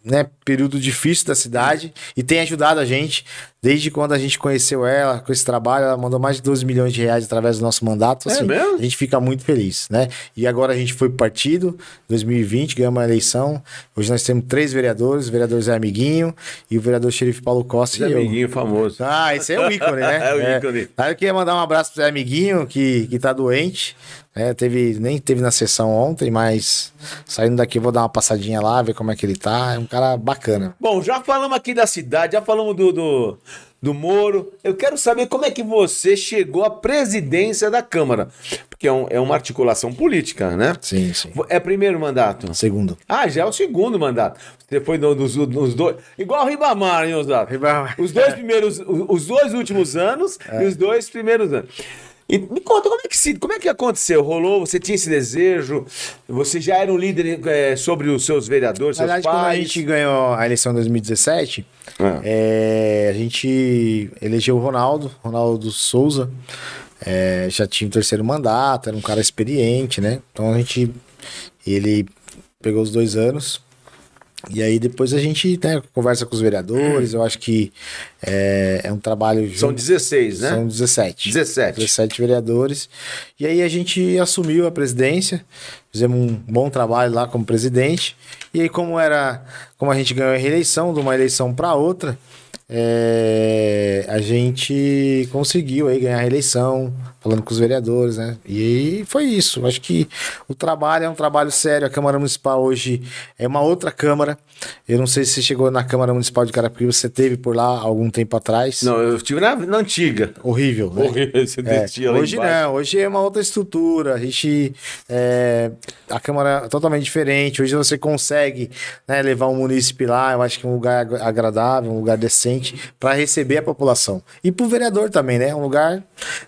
né, período difícil da cidade e tem ajudado a gente desde quando a gente conheceu ela com esse trabalho. Ela mandou mais de 12 milhões de reais através do nosso mandato. É Assim, mesmo? A gente fica muito feliz, né? E agora a gente foi pro partido, 2020, ganhamos uma eleição. Hoje nós temos três vereadores: o vereador Zé Amiguinho e o vereador Xerife Paulo Costa. E eu. amiguinho famoso. Ah, esse é o ícone, né? É o ícone. Aí eu queria mandar um abraço pro Zé Amiguinho, que, que tá doente. né? teve, nem teve na sessão ontem, mas saindo daqui eu vou dar uma passadinha lá, ver como é que ele tá. É um cara bacana. Bom, já falamos aqui da cidade, já falamos do, do, do Moro. Eu quero saber como é que você chegou à presidência da Câmara. Porque é, um- é uma articulação política, né? Sim, sim. É primeiro mandato? Segundo. Ah, já é o segundo mandato. Você foi no- nos, nos dois. Igual o Ribamar, hein, Osado? Ribamar. Os dois primeiros, os os dois últimos anos É. e os dois primeiros anos. E me conta, como é, que se, como é que aconteceu? Rolou? Você tinha esse desejo? Você já era um líder eh, sobre os seus vereadores, Na seus verdade, quando a pais? gente ganhou a eleição em 2017, Ah. é, a gente elegeu o Ronaldo, Ronaldo Souza. é, já tinha o terceiro mandato, era um cara experiente, né? Então a gente. Ele pegou os dois anos. E aí depois a gente né, conversa com os vereadores. Eu acho que é, é um trabalho. São junto- 16, né? São 17. 17. 17 vereadores. E aí a gente assumiu a presidência, fizemos um bom trabalho lá como presidente. E aí, como era. Como a gente ganhou a reeleição de uma eleição para outra, é, a gente conseguiu aí ganhar a reeleição, falando com os vereadores, né? E foi isso. Acho que o trabalho é um trabalho sério. A Câmara Municipal hoje é uma outra Câmara. Eu não sei se você chegou na Câmara Municipal de Carapicuíba, você teve por lá algum tempo atrás. Não, eu estive na, na antiga. Horrível. né? Horrível, você É, hoje embaixo. não, hoje é uma outra estrutura. A gente. é, a Câmara é totalmente diferente. Hoje você consegue né, levar um munícipe lá, eu acho que é um lugar ag- agradável, um lugar decente, para receber a população. E pro vereador também, né? Um lugar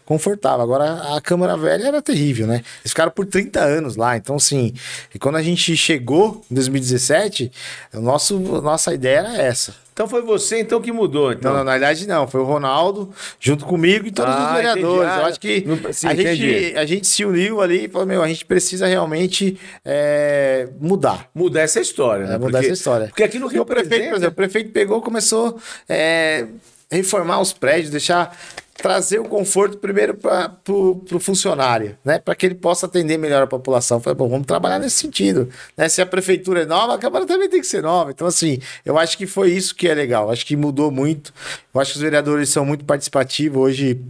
confortável. Agora, a Câmara Velha era terrível, né? Eles ficaram por 30 anos lá. Então, assim, e quando a gente chegou em 2017, o nosso, nossa ideia era essa. Então foi você então que mudou. Então. Não, não, na verdade não. Foi o Ronaldo junto comigo e todos Ah, os vereadores. entendi. Ah, Eu acho que não- sim, a, entendi. gente, a gente se uniu ali e falou: meu, a gente precisa realmente é, mudar. Mudar essa história, né? É, mudar essa história. Porque aqui no E o prefeito, por exemplo, o prefeito pegou e começou é, reformar os prédios, deixar trazer o conforto primeiro para o funcionário, né? Para que ele possa atender melhor a população. Falei, bom, vamos trabalhar nesse sentido. Né? Se a prefeitura é nova, a Câmara também tem que ser nova. Então, assim, eu acho que foi isso que é legal. Acho que mudou muito. Eu acho que os vereadores são muito participativos. Hoje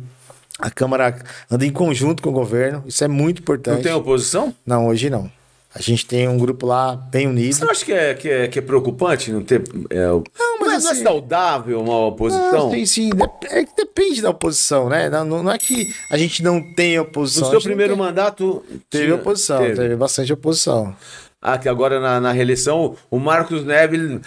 A Câmara anda em conjunto com o governo, isso é muito importante. Não tem oposição? Não, hoje não. A gente tem um grupo lá bem unido. Você não acha que é, que é, que é preocupante não ter. É, Não, mas não é assim- saudável uma oposição? Não, tem sim. É que depende da oposição, né? Não, não- é que a gente não tem oposição. No seu primeiro tem- mandato. Teve tinha- oposição, teve. teve. bastante oposição. Ah, que agora na, na reeleição o Marcos Neves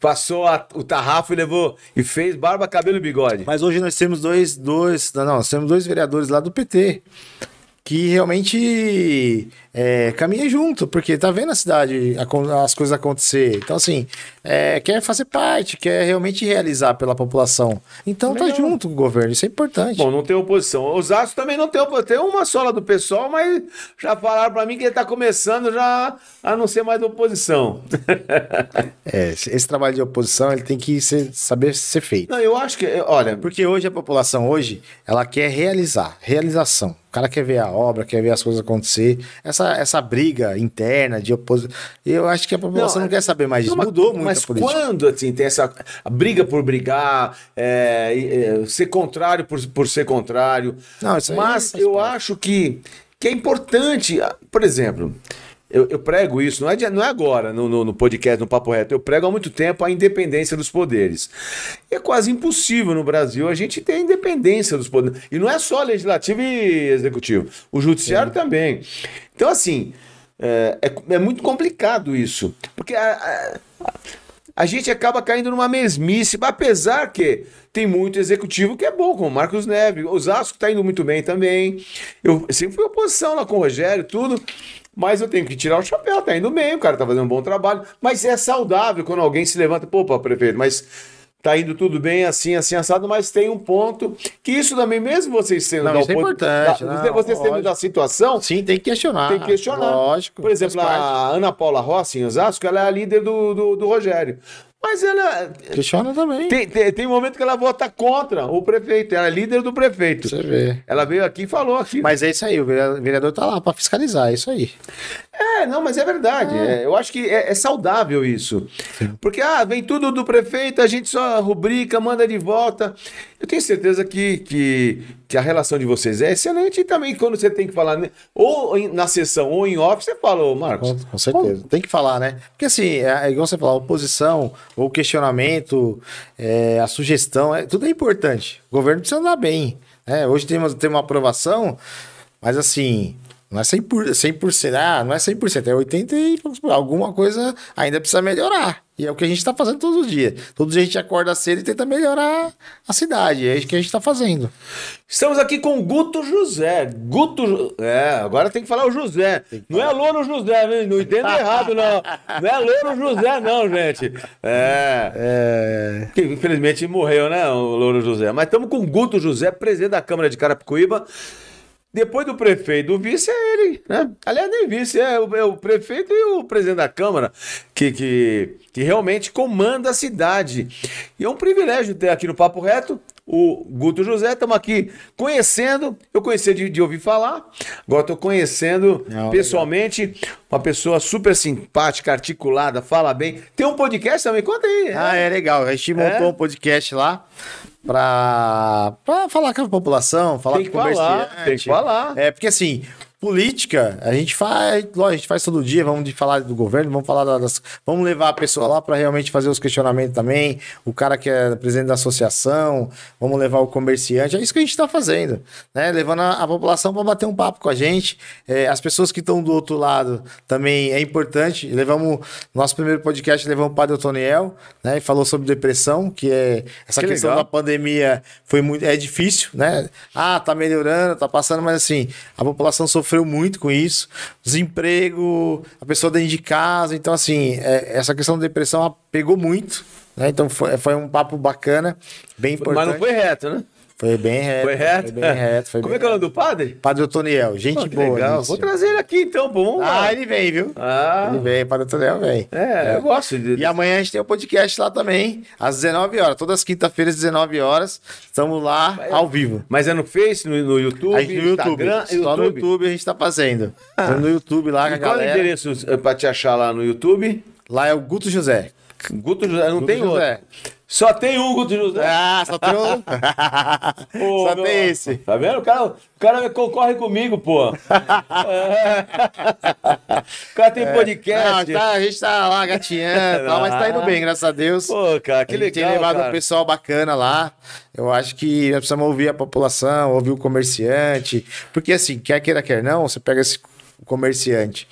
passou a- o tarrafo e levou. E fez barba, cabelo e bigode. Mas hoje nós temos dois, dois, não, nós temos dois vereadores lá do PT que realmente é, caminham junto, porque tá vendo a cidade, acon- as coisas acontecer. Então, assim, é, quer fazer parte, quer realmente realizar pela população. Então, tá junto com o governo, isso é importante. Bom, não tem oposição. Osasco também não tem oposição. Tem uma sola do pessoal, mas já falaram pra mim que ele tá começando já a não ser mais oposição. É, esse esse trabalho de oposição, ele tem que ser- saber ser feito. não, eu acho que. Olha, Porque hoje a população, hoje, ela quer realizar, realização. O cara quer ver a obra, quer ver as coisas acontecer. Essa, essa briga interna de oposição. Eu acho que a população não, Não, quer saber mais disso. Mudou muito Mas quando assim, tem essa briga por brigar, é, é, ser contrário por, por ser contrário. Não, mas eu acho que, que é importante. ah, Por exemplo, eu, eu prego isso, não é, de- não é agora no, no, no podcast, no Papo Reto, eu prego há muito tempo a independência dos poderes. É quase impossível no Brasil a gente ter a independência dos poderes. E não é só legislativo e executivo, o judiciário também. Então, assim. É, é, é muito complicado isso. Porque a, a- a gente acaba caindo numa mesmice, apesar que tem muito executivo que é bom, como o Marcos Neves. O Osasco está indo muito bem também. Eu sempre fui oposição lá com o Rogério, tudo. Mas eu tenho que tirar o chapéu, tá indo bem, o cara tá fazendo um bom trabalho. Mas é saudável quando alguém se levanta, pô, pô, prefeito, mas tá indo tudo bem, assim, assim, assado, mas tem um ponto que isso também, mesmo vocês sendo Não, da isso é importante, da- não, vocês sendo lógico. da situação, Sim, tem que questionar. tem que questionar. Lógico. Por exemplo, a Ana Paula Rossi, em Osasco, ela é a líder do, do, do Rogério. Mas ela. Questiona também. Tem, tem, tem momento que ela vota contra o prefeito, ela é líder do prefeito. Você vê. Ela veio aqui e falou aqui. Mas é isso aí, o vereador, tá lá pra fiscalizar, é isso aí. É, não, mas é verdade. É, eu acho que é, é saudável isso. Porque, ah, vem tudo do prefeito, a gente só rubrica, manda de volta. Eu tenho certeza que, que, que a relação de vocês é excelente e também quando você tem que falar, né, ou em- na sessão ou em off, você fala, ô Marcos. Com, com certeza. Tem que falar, né? Porque assim, é, é igual você falar, oposição, ou o questionamento, é, a sugestão, é, tudo é importante. O governo precisa andar bem. né? Hoje temos, tem uma aprovação, mas assim, não é 100%, 100% ah, não é 100%, é 80% e alguma coisa ainda precisa melhorar. E é o que a gente está fazendo todos os dias. Todos os dias a gente acorda cedo e tenta melhorar a cidade. É isso que a gente está fazendo. Estamos aqui com o Guto José. Guto. É, agora tem que falar o José. Não é Louro José, não entenda errado, não. Não é Louro José, não, gente. É. É... Que infelizmente morreu, né, o Louro José. Mas estamos com o Guto José, presidente da Câmara de Carapicuíba. Depois do prefeito, o vice é ele, né? Aliás, nem vice, é o, é o prefeito e o presidente da Câmara que, que, que realmente comanda a cidade. E é um privilégio ter aqui no Papo Reto o Guto José. Estamos aqui conhecendo, eu conheci de, de ouvir falar, agora estou conhecendo Não, pessoalmente uma pessoa super simpática, articulada, fala bem. Tem um podcast também, conta aí. Ah, é legal. A gente montou É? um podcast lá pra, pra falar com a população, falar Tem que com o falar, comerciante. tem que falar. É, porque assim, política, a gente faz, lógico, a gente faz todo dia, vamos de falar do governo, vamos falar das, vamos levar a pessoa lá para realmente fazer os questionamentos também, o cara que é presidente da associação, vamos levar o comerciante, é isso que a gente está fazendo, né? Levando a, a população para bater um papo com a gente, É, as pessoas que estão do outro lado também é importante. Levamos nosso primeiro podcast, levamos o Padre Otoniel, né? E falou sobre depressão, que é essa Que questão legal. da pandemia foi muito é difícil, né? Ah, tá melhorando, tá passando, mas assim, a população sofreu muito com isso. Desemprego, a pessoa dentro de casa, então assim, é, essa questão da depressão pegou muito, né? Então foi, foi um papo bacana, bem importante. Mas não foi reto, né? Foi bem reto. Foi reto? Foi bem reto. Foi Como bem é que é o nome do padre? Padre Otoniel, gente Pô, boa. legal. Vou trazer ele aqui então, lá. Ah, ele vem, viu? Ah. Ele vem, Padre Otoniel vem. É, eu gosto de. E amanhã a gente tem o podcast lá também, às 19 horas. Todas as quinta-feiras, 19 horas. Estamos lá ao vivo. Mas é no Face, no, no YouTube, A gente no YouTube. Instagram, Só no YouTube a gente tá fazendo. Estamos no YouTube lá com a E qual é o galera. endereço eh, pra te achar lá no YouTube? Lá é o Guto José. Guto José, não Guto tem outro. José. Só tem um Guto José. Ah, só tem um. Pô, só meu- tem esse. Tá vendo? O cara, o cara concorre comigo, pô. É. O cara tem Não, podcast. tá, a gente tá lá gatinhando, tal, mas tá indo bem, graças a Deus. Pô, cara, que legal. tem levado cara. um pessoal bacana lá. Eu acho que nós precisamos ouvir a população, ouvir o comerciante. Porque assim, quer queira, quer não, você pega esse comerciante.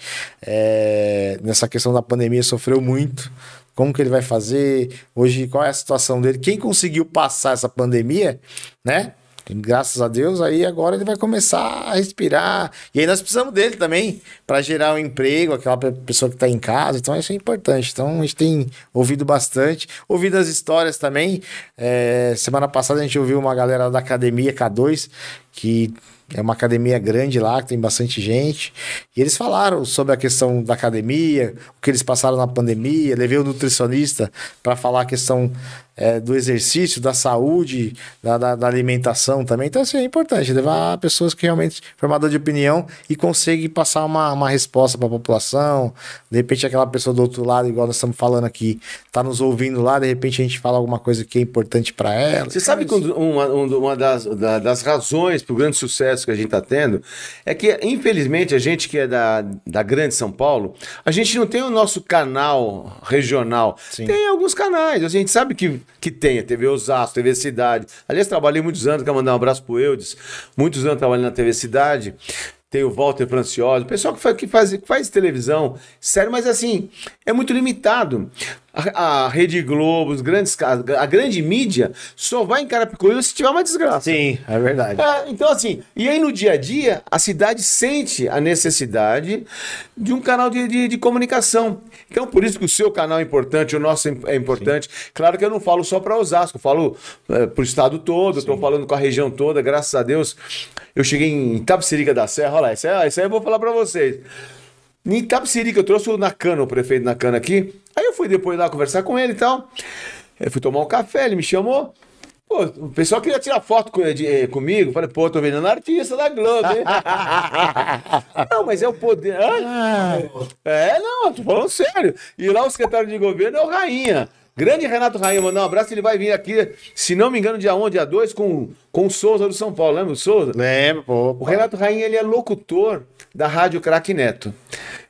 é, nessa questão da pandemia, sofreu muito. Como que ele vai fazer? Hoje, qual é a situação dele? Quem conseguiu passar essa pandemia, né? Graças a Deus, aí agora ele vai começar a respirar. E aí nós precisamos dele também para gerar um emprego, aquela pe- pessoa que está em casa. Então isso é importante. Então a gente tem ouvido bastante, ouvido as histórias também. É, semana passada a gente ouviu uma galera da academia K2 que é uma academia grande lá, que tem bastante gente. E eles falaram sobre a questão da academia, o que eles passaram na pandemia. Levei o nutricionista para falar a questão é, do exercício, da saúde, da, da- da alimentação também. Então, assim, é importante levar pessoas que realmente formador de opinião e conseguem passar uma, uma resposta para a população. De repente, aquela pessoa do outro lado, igual nós estamos falando aqui, tá nos ouvindo lá, de repente a gente fala alguma coisa que é importante para ela. Você sabe que um- uma, um- uma das, da- das razões para o grande sucesso que a gente está tendo é que, infelizmente, a gente que é da, da grande São Paulo, a gente não tem o nosso canal regional. Sim. Tem alguns canais, a gente sabe que, que tem, a TV Osasco, TV Cidade. Aliás, trabalhei muitos anos, quero mandar um abraço pro Eudes, muitos anos trabalhando na TV Cidade. Tem o Walter Francioli, o pessoal que faz, que faz, que faz televisão, sério, mas assim, é muito limitado. A, a Rede Globo, os grandes, ca- a grande mídia só vai em Carapicuíba se tiver uma desgraça. Sim, é verdade. É, então, assim, e aí no dia a dia, a cidade sente a necessidade de um canal de, de, de comunicação. Então, por isso que o seu canal é importante, o nosso é importante. Claro que eu não falo só para Osasco, eu falo para o estado todo, estou falando com a região toda, graças a Deus. Eu cheguei em Itapecerica da Serra, olha lá, isso aí, isso aí eu vou falar para vocês. Em Itapecerica, eu trouxe o Nakano, o prefeito Nakano aqui. Aí eu fui depois lá conversar com ele e tal. Eu fui tomar um café, ele me chamou. Pô, o pessoal queria tirar foto com, de- eh, comigo. Falei, pô, tô vendendo artista da Globo, hein? não, mas é o poder. Hã? É, não, tô falando sério. E lá o secretário de governo é o Rainha. Grande Renato Rainha, mandar um abraço. Ele vai vir aqui, se não me engano, dia 1, dia 2, com, com o Souza do São Paulo. Lembra o Souza? Lembro, pô. O Renato Rainha, ele é locutor da Rádio Crack Neto.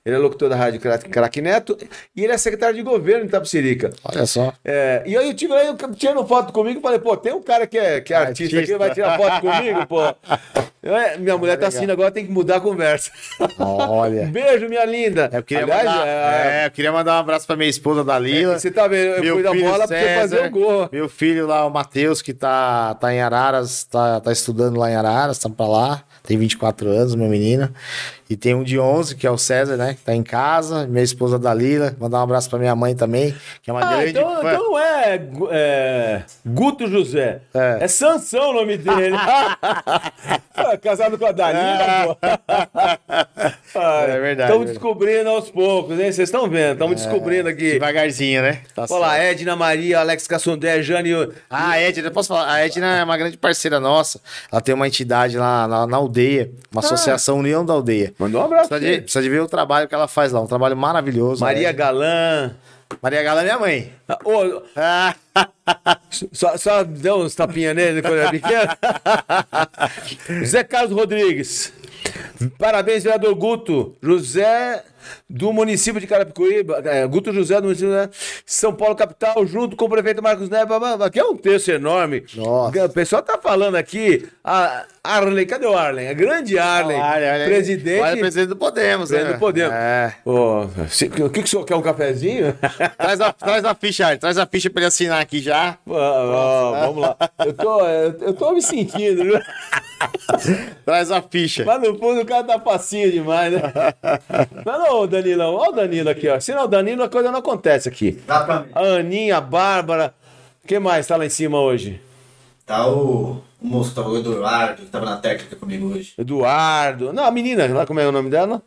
Ele é locutor da Rádio Crack Neto e ele é secretário de governo em Itapecerica. Olha só. É, e aí eu tive aí, eu tirando foto comigo, falei, pô, tem um cara que é, que é artista, Artista. aqui, vai tirar foto comigo, pô. É, minha mulher tá assistindo agora, tem que mudar a conversa. Olha. Beijo, minha linda. Eu queria, Aliás, mandar, é, é, eu queria mandar um abraço pra minha esposa Dalila. você tá vendo, eu meu fui da bola pra você fazer o gol. Meu filho lá, o Matheus, que tá, tá em Araras, tá, tá estudando lá em Araras, tá pra lá. Tem 24 anos, meu menino. E tem um de 11, que é o César, né? Que tá em casa. Minha esposa Dalila. Mandar um abraço pra minha mãe também, que é uma Ah, grande então, fã. então não é, é Guto José. É, É. Sansão o nome dele. É, Casado com a Dalila, pô. É verdade, Estamos é descobrindo aos poucos, hein? Vocês estão vendo, estamos descobrindo aqui. Devagarzinho, né? Tá Olha lá, certo. Edna Maria, Alex Cassundé, Jane. Ah, a Edna, posso falar? A Edna é uma grande parceira nossa. Ela tem uma entidade lá na, na aldeia, uma associação União da Aldeia. Mandou um abraço. Precisa de, precisa de ver o trabalho que ela faz lá, um trabalho maravilhoso. Maria né? Galã. Maria Gala é minha mãe. Ah, ô, Ah, só, só deu uns tapinhas nele quando era pequeno. José Carlos Rodrigues. Parabéns, vereador Guto. José do município de Carapicuíba. é, Guto José do município de São Paulo, capital, junto com o prefeito Marcos Neves. Aqui é um texto enorme. Nossa. O pessoal tá falando aqui. A Arlen, cadê o Arlen? A grande Arlen. aí. presidente. Olha, presidente do Podemos, Presidente né? do Podemos. É. Ô, se- o que, que o senhor quer? Um cafezinho? Traz a, traz a ficha, aí, traz a ficha pra ele assinar aqui já. Ah, ah, vamos lá. Eu tô, eu, eu tô me sentindo, viu? Traz a ficha. Mas no fundo o cara tá facinho demais, né? Não, não, Danilão. Olha o Danilo aqui, ó. Se não, o Danilo, a coisa não acontece aqui. Mim. A Aninha, a Bárbara. Quem mais tá lá em cima hoje? Tá o, o moço tava, o Eduardo, que tava na técnica comigo hoje. Eduardo. Não, a menina, lá como é o nome dela?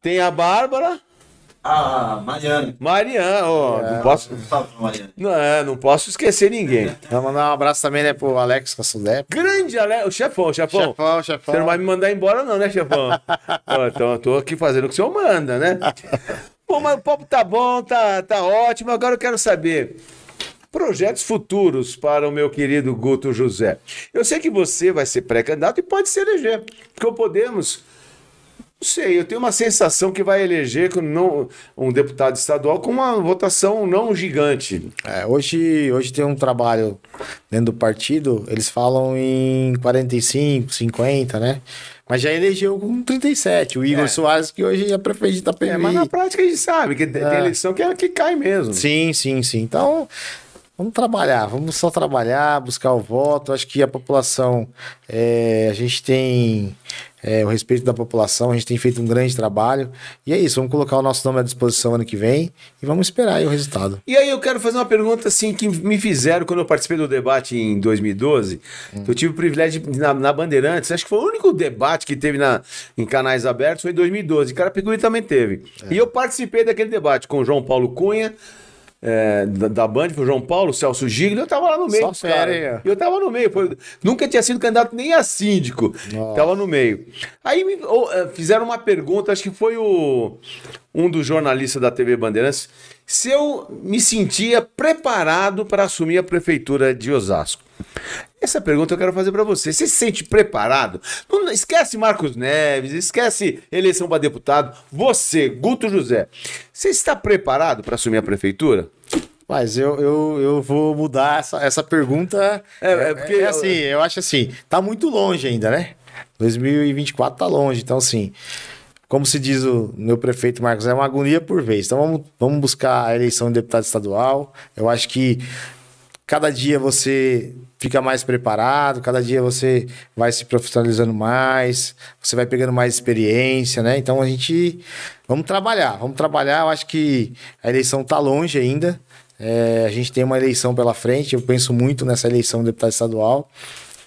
Tem a Bárbara. Ah, Mariana. Mariana, ó. Não posso. Um Mariana. Não, é, não posso esquecer ninguém. Vou mandar um abraço também, né, pro Alex Cassudé. Grande Ale... o chefão, chefão. Chefão, chefão. Você não vai me mandar embora, não, né, chefão? Ó, então eu tô aqui fazendo o que o senhor manda, né? Bom, mas o papo tá bom, tá, tá ótimo. Agora eu quero saber projetos futuros para o meu querido Guto José. Eu sei que você vai ser pré-candidato e pode se eleger, porque o Podemos. Não sei, eu tenho uma sensação que vai eleger não, um deputado estadual com uma votação não gigante. É, hoje, hoje tem um trabalho dentro do partido, eles falam em 45, 50, né? Mas já elegeu com 37. O Igor É. Soares, que hoje é prefeito de Itapemirim. É, mas na prática a gente sabe que tem, tem É. eleição que, é- que cai mesmo. Sim, sim, sim. Então, vamos trabalhar, vamos só trabalhar, buscar o voto. Acho que a população, é, a gente tem é, o respeito da população, a gente tem feito um grande trabalho. E é isso, vamos colocar o nosso nome à disposição ano que vem e vamos esperar o resultado. E aí eu quero fazer uma pergunta assim que me fizeram quando eu participei do debate em 2012. Hum. Eu tive o privilégio de, na, na Bandeirantes, acho que foi o único debate que teve na, em canais abertos foi em 2012. Carapicuí também teve. É. E eu participei daquele debate com o João Paulo Cunha. É, da, da Band, foi o João Paulo, Celso Giglio, eu tava lá no meio. Só fera. Eu tava no meio, foi- nunca tinha sido candidato nem a síndico. Nossa. Tava no meio. Aí me, ou, eh, fizeram uma pergunta, acho que foi o um dos jornalistas da TV Bandeirantes, se eu me sentia preparado para assumir a prefeitura de Osasco. Essa pergunta eu quero fazer para você. Você se sente preparado? Não, esquece Marcos Neves, esquece eleição para deputado. Você, Guto José, você está preparado para assumir a prefeitura? Mas eu, eu, eu vou mudar essa, essa pergunta. É, é porque- é assim, eu acho assim, tá muito longe ainda, né? 2024 tá longe, então assim, como se diz o meu prefeito Marcos, é uma agonia por vez. Então vamos, vamos buscar a eleição de deputado estadual. Eu acho que cada dia você fica mais preparado, cada dia você vai se profissionalizando mais, você vai pegando mais experiência, né? Então a gente vamos trabalhar, vamos trabalhar. Eu acho que a eleição está longe ainda. É, a gente tem uma eleição pela frente. Eu penso muito nessa eleição de deputado estadual.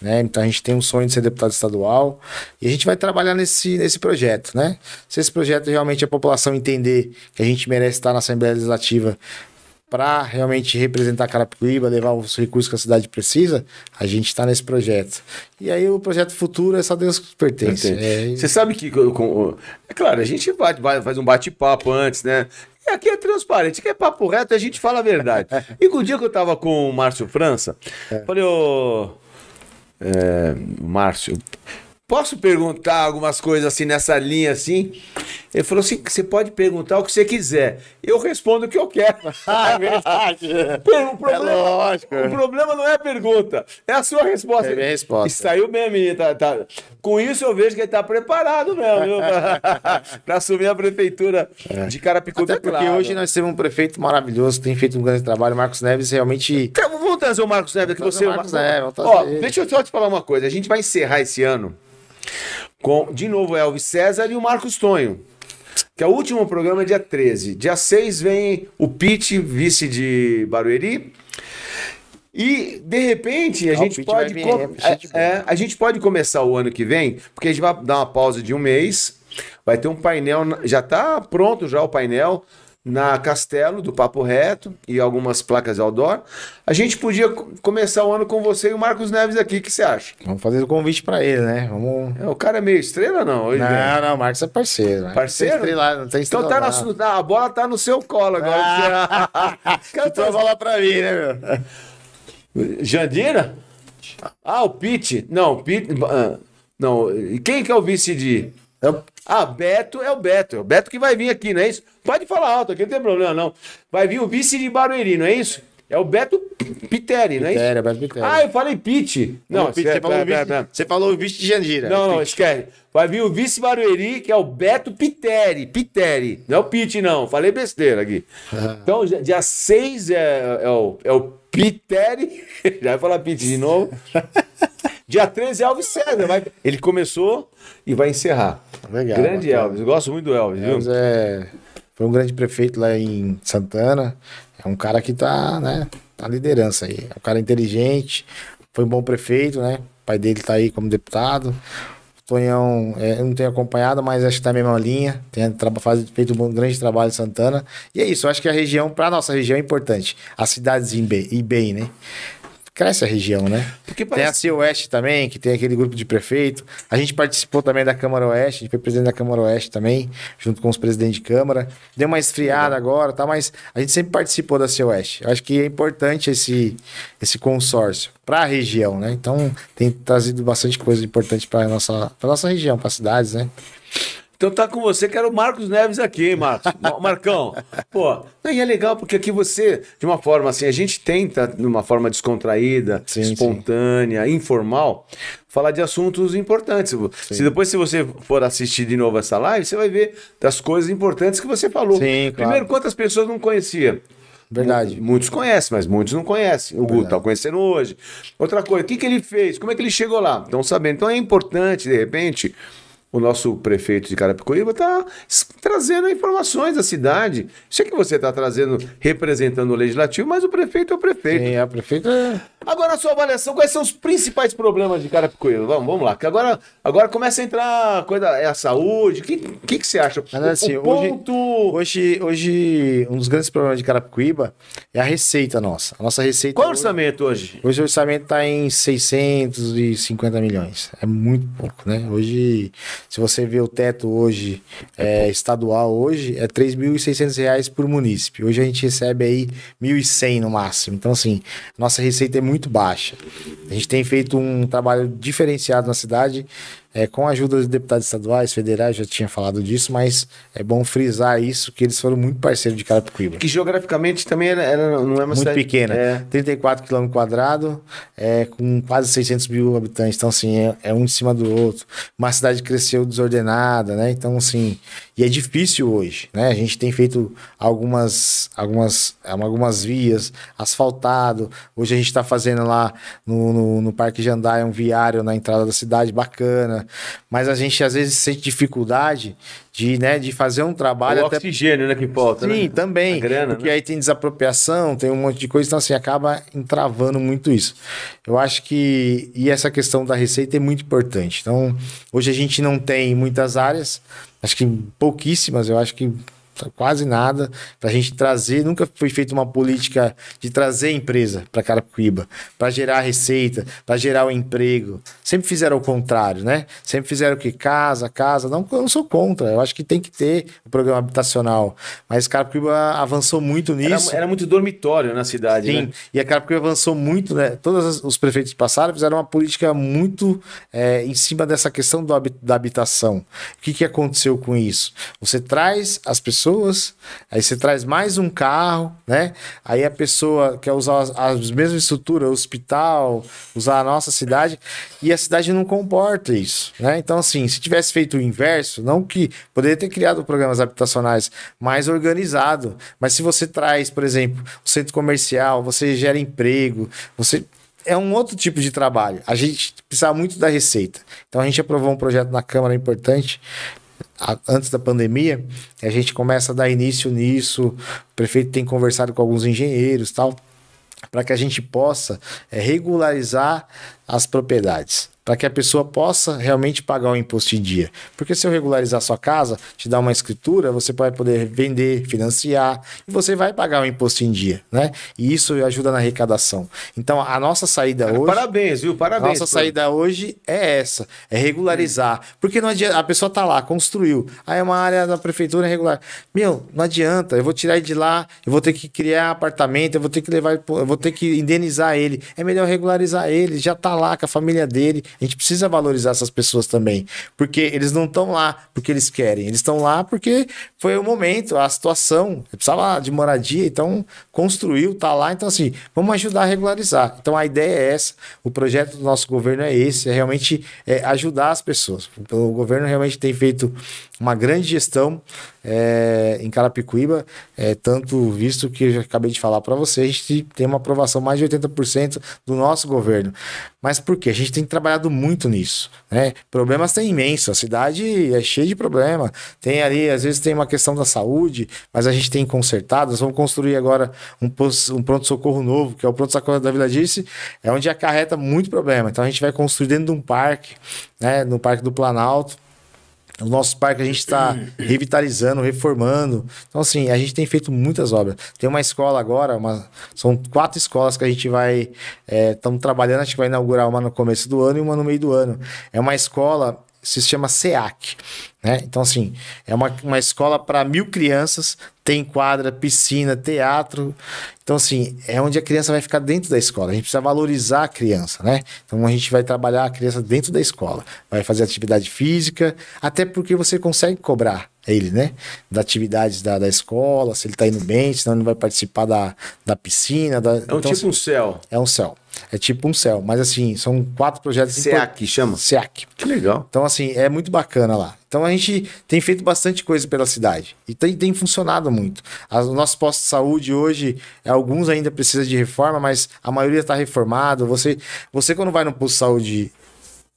Né? Então a gente tem um sonho de ser deputado estadual e a gente vai trabalhar nesse, nesse projeto, né? Se esse projeto realmente a população entender que a gente merece estar na Assembleia Legislativa para realmente representar Carapicuíba, levar os recursos que a cidade precisa, a gente está nesse projeto. E aí o projeto futuro é só Deus que pertence. É, Você sabe que, com- é claro, a gente vai, vai- faz um bate-papo antes, né? E aqui é transparente, aqui é papo reto, a gente fala a verdade. e com o dia que eu tava com o Márcio França, falei, ô. É, Márcio, posso perguntar algumas coisas assim nessa linha assim? Ele falou assim: você pode perguntar o que você quiser. Eu respondo o que eu quero. é verdade. O problema, lógico. O problema não é a pergunta, é a sua resposta. É a minha resposta. E saiu bem a minha. Tá, tá. Com isso eu vejo que ele tá preparado mesmo, viu? Pra assumir a prefeitura de Carapicuíba. É. Até porque claro. hoje nós temos um prefeito maravilhoso, que tem feito um grande trabalho. Marcos Neves realmente. Então, vamos trazer o Marcos Neves aqui. Vamos Você, o Marcos Neves, Ó, deixa eu só te falar uma coisa. A gente vai encerrar esse ano com, de novo, Elvis César e o Marcos Tonho. Que é o último programa é dia 13. Dia 6 vem o Pete, vice de Barueri. E, de repente, a Ah, o gente pode. vir, é, boa. é, a gente pode começar o ano que vem, porque a gente vai dar uma pausa de um mês. Vai ter um painel. Já está pronto já o painel na Castelo do Papo Reto e algumas placas outdoor. A gente podia co- começar o ano com você e o Marcos Neves aqui. O que você acha? Vamos fazer o convite para ele, né? Vamos. É, o cara é meio estrela, não? Hoje? Não, não, o Marcos é parceiro. né? Parceiro? Não tem estrela, não tem Então estrela, tá na sua, a bola tá no seu colo agora. Cara, Chutou a bola pra mim, né, meu? Jandira? Ah, o Pete. Não, o Pete. ah, Não, e quem que é o vice de. Eu- Ah, Beto é o Beto. É o Beto que vai vir aqui, não é isso? Pode falar alto aqui, não tem problema, não. Vai vir o vice de Barueri, não é isso? É o Beto Piteri, não é isso? Pitéria, Beto Pitéria. Ah, eu falei Pete. Não, Não, você, esquece, falou o pera, vice, pera, pera. você falou o vice de Jandira. Não, não, esquece. Vai vir o vice Barueri, que é o Beto Piteri. Piteri. Não é o Pete, não. Falei besteira aqui. Então, dia- dia 6 é, é o, é o Piteri. Já vai falar Pete de novo. dia 13 é Elvis César. Vai, ele começou e vai encerrar. Legal, Grande bacana. Elvis. Eu gosto muito do Elvis, viu? Elvis é, foi um grande prefeito lá em Santana. É um cara que tá, né, na liderança aí. É um cara inteligente, foi um bom prefeito, né? O pai dele tá aí como deputado. Tonhão, é, eu não tenho acompanhado, mas acho que tá na mesma linha. Tem faz, feito um grande trabalho em Santana. E é isso, eu acho que a região, para nossa região, é importante. As cidades ir bem, né? Cresce a região, né? Porque Tem a parece... Cia Oeste também, que tem aquele grupo de prefeito. A gente participou também da Câmara Oeste, a gente foi presidente da Câmara Oeste também, junto com os presidentes de Câmara. Deu uma esfriada agora, tá? Mas a gente sempre participou da Cia Oeste. Eu acho que é importante esse, esse consórcio para a região, né? Então tem trazido bastante coisa importante para nossa, pra nossa região, para cidades, né? Então tá com você, que era o Marcos Neves aqui, hein, Marcos? Ma- Marcão, pô, e é legal porque aqui você, de uma forma assim, a gente tenta, de uma forma descontraída, Sim, sim. espontânea, informal, falar de assuntos importantes. Se depois, se você for assistir de novo essa live, você vai ver das coisas importantes que você falou. Sim, claro. Primeiro, quantas pessoas não conheciam? Verdade. Mu- Muitos conhecem, mas muitos não conhecem. O Guto tá conhecendo hoje. Outra coisa, o que, que ele fez? Como é que ele chegou lá? Estão sabendo. Então é importante, de repente, o nosso prefeito de Carapicuíba tá s- trazendo informações da cidade. Sei que você está trazendo, representando o legislativo, mas o prefeito é o prefeito. Sim, a prefeita é Agora, a sua avaliação, quais são os principais problemas de Carapicuíba? Vamos, vamos lá, que agora, agora começa a entrar coisa, é a saúde. O que, que, que você acha? Mas, assim, o hoje- ponto... Hoje, hoje, um dos grandes problemas de Carapicuíba é a receita nossa. A nossa receita. Qual o hoje- orçamento hoje? Hoje o orçamento está em 650 milhões. É muito pouco, né? Hoje, se você vê o teto hoje, é, estadual hoje, é 3.600 reais por munícipe. Hoje a gente recebe aí 1.100 no máximo. Então, assim, nossa receita é muito baixa. A gente tem feito um trabalho diferenciado na cidade, é, com a ajuda dos deputados estaduais, federais, já tinha falado disso, mas é bom frisar isso, que eles foram muito parceiros de Carapicuíba Que geograficamente também era, era- não é uma muito cidade pequena. É. 34 km quadrados, é, com quase 600 mil habitantes. Então, assim, é, é um em cima do outro. Uma cidade que cresceu desordenada, né? Então, assim, e é difícil hoje, né? A gente tem feito algumas, algumas, algumas vias asfaltado. Hoje a gente está fazendo lá no, no, no Parque Jandai um viário na entrada da cidade bacana. Mas a gente, às vezes, sente dificuldade de, né, de fazer um trabalho o até oxigênio, né, que falta, Sim, né? também. A grana, porque né? aí tem desapropriação, tem um monte de coisa, então assim, acaba entravando muito isso. Eu acho que. E essa questão da receita é muito importante. Então, hoje a gente não tem muitas áreas, acho que pouquíssimas, eu acho que quase nada para a gente trazer. Nunca foi feita uma política de trazer empresa para Carapicuíba, para gerar receita, para gerar o emprego. Sempre fizeram o contrário, né? Sempre fizeram o que? Casa, casa. Não, eu não sou contra. Eu acho que tem que ter o programa habitacional. Mas Carapicuíba avançou muito Era, nisso. era muito dormitório na cidade, Sim, né? e a Carapicuíba avançou muito, né? Todos os prefeitos passaram fizeram uma política muito é, em cima dessa questão do da habitação. O que, que aconteceu com isso? Você traz as pessoas, aí você traz mais um carro, né? Aí a pessoa quer usar as, as mesmas estruturas, hospital, usar a nossa cidade, e a cidade não comporta isso, né? Então, assim, se tivesse feito o inverso, não que poderia ter criado programas habitacionais mais organizado, mas se você traz, por exemplo, o centro comercial, você gera emprego, você é um outro tipo de trabalho. A gente precisava muito da receita. Então a gente aprovou um projeto na Câmara importante a- antes da pandemia, a gente começa a dar início nisso. O prefeito tem conversado com alguns engenheiros, tal, para que a gente possa é, regularizar as propriedades. Para que a pessoa possa realmente pagar o imposto em dia. Porque se eu regularizar sua casa, te dar uma escritura, você vai poder vender, financiar, e você vai pagar o imposto em dia, né? E isso ajuda na arrecadação. Então, a nossa saída hoje. Parabéns, viu? A Parabéns. nossa saída hoje é essa, é regularizar. Porque não adianta, a pessoa tá lá, construiu. Aí é uma área da prefeitura regular. Meu, não adianta, eu vou tirar ele de lá, eu vou ter que criar apartamento, eu vou ter que levar, eu vou ter que indenizar ele. É melhor regularizar ele, já tá lá com a família dele. A gente precisa valorizar essas pessoas também, porque eles não estão lá porque eles querem, eles estão lá porque foi o momento, a situação, precisava de moradia, então construiu, tá lá, então assim, vamos ajudar a regularizar. Então a ideia é essa, o projeto do nosso governo é esse, é realmente é, ajudar as pessoas. O governo realmente tem feito uma grande gestão é, em Carapicuíba, é, tanto visto que eu já acabei de falar para você, a gente tem uma aprovação mais de 80% do nosso governo. Mas por quê? A gente tem trabalhado muito nisso. Né? Problemas tem imenso, a cidade é cheia de problema. Tem ali, às vezes tem uma questão da saúde, mas a gente tem consertado. Nós vamos construir agora um, um pronto-socorro novo, que é o pronto-socorro da Vila Dirce, é onde acarreta muito problema. Então a gente vai construir dentro de um parque, né? no Parque do Planalto O nosso parque a gente está revitalizando, reformando. Então, assim, a gente tem feito muitas obras. Tem uma escola agora, uma, são quatro escolas que a gente vai. Estamos trabalhando, a gente vai inaugurar uma no começo do ano e uma no meio do ano. É uma escola se chama SEAC. Né? Então, assim, é uma, uma escola para mil crianças, tem quadra, piscina, teatro. Então, assim, é onde a criança vai ficar dentro da escola. A gente precisa valorizar a criança, né? Então, a gente vai trabalhar a criança dentro da escola. Vai fazer atividade física, até porque você consegue cobrar ele, né? Da atividades da, da escola, se ele tá indo bem, senão ele não vai participar da, da piscina. Da... É um então, tipo assim, um céu. É um céu. É tipo um céu. Mas, assim, são quatro projetos... SEAC, import- chama? SEAC. Que legal. Então, assim, é muito bacana lá. Então, a gente tem feito bastante coisa pela cidade. E tem, tem funcionado muito. As- Os nossos postos de saúde hoje, alguns ainda precisam de reforma, mas a maioria está reformado. Você, você, quando vai no posto de saúde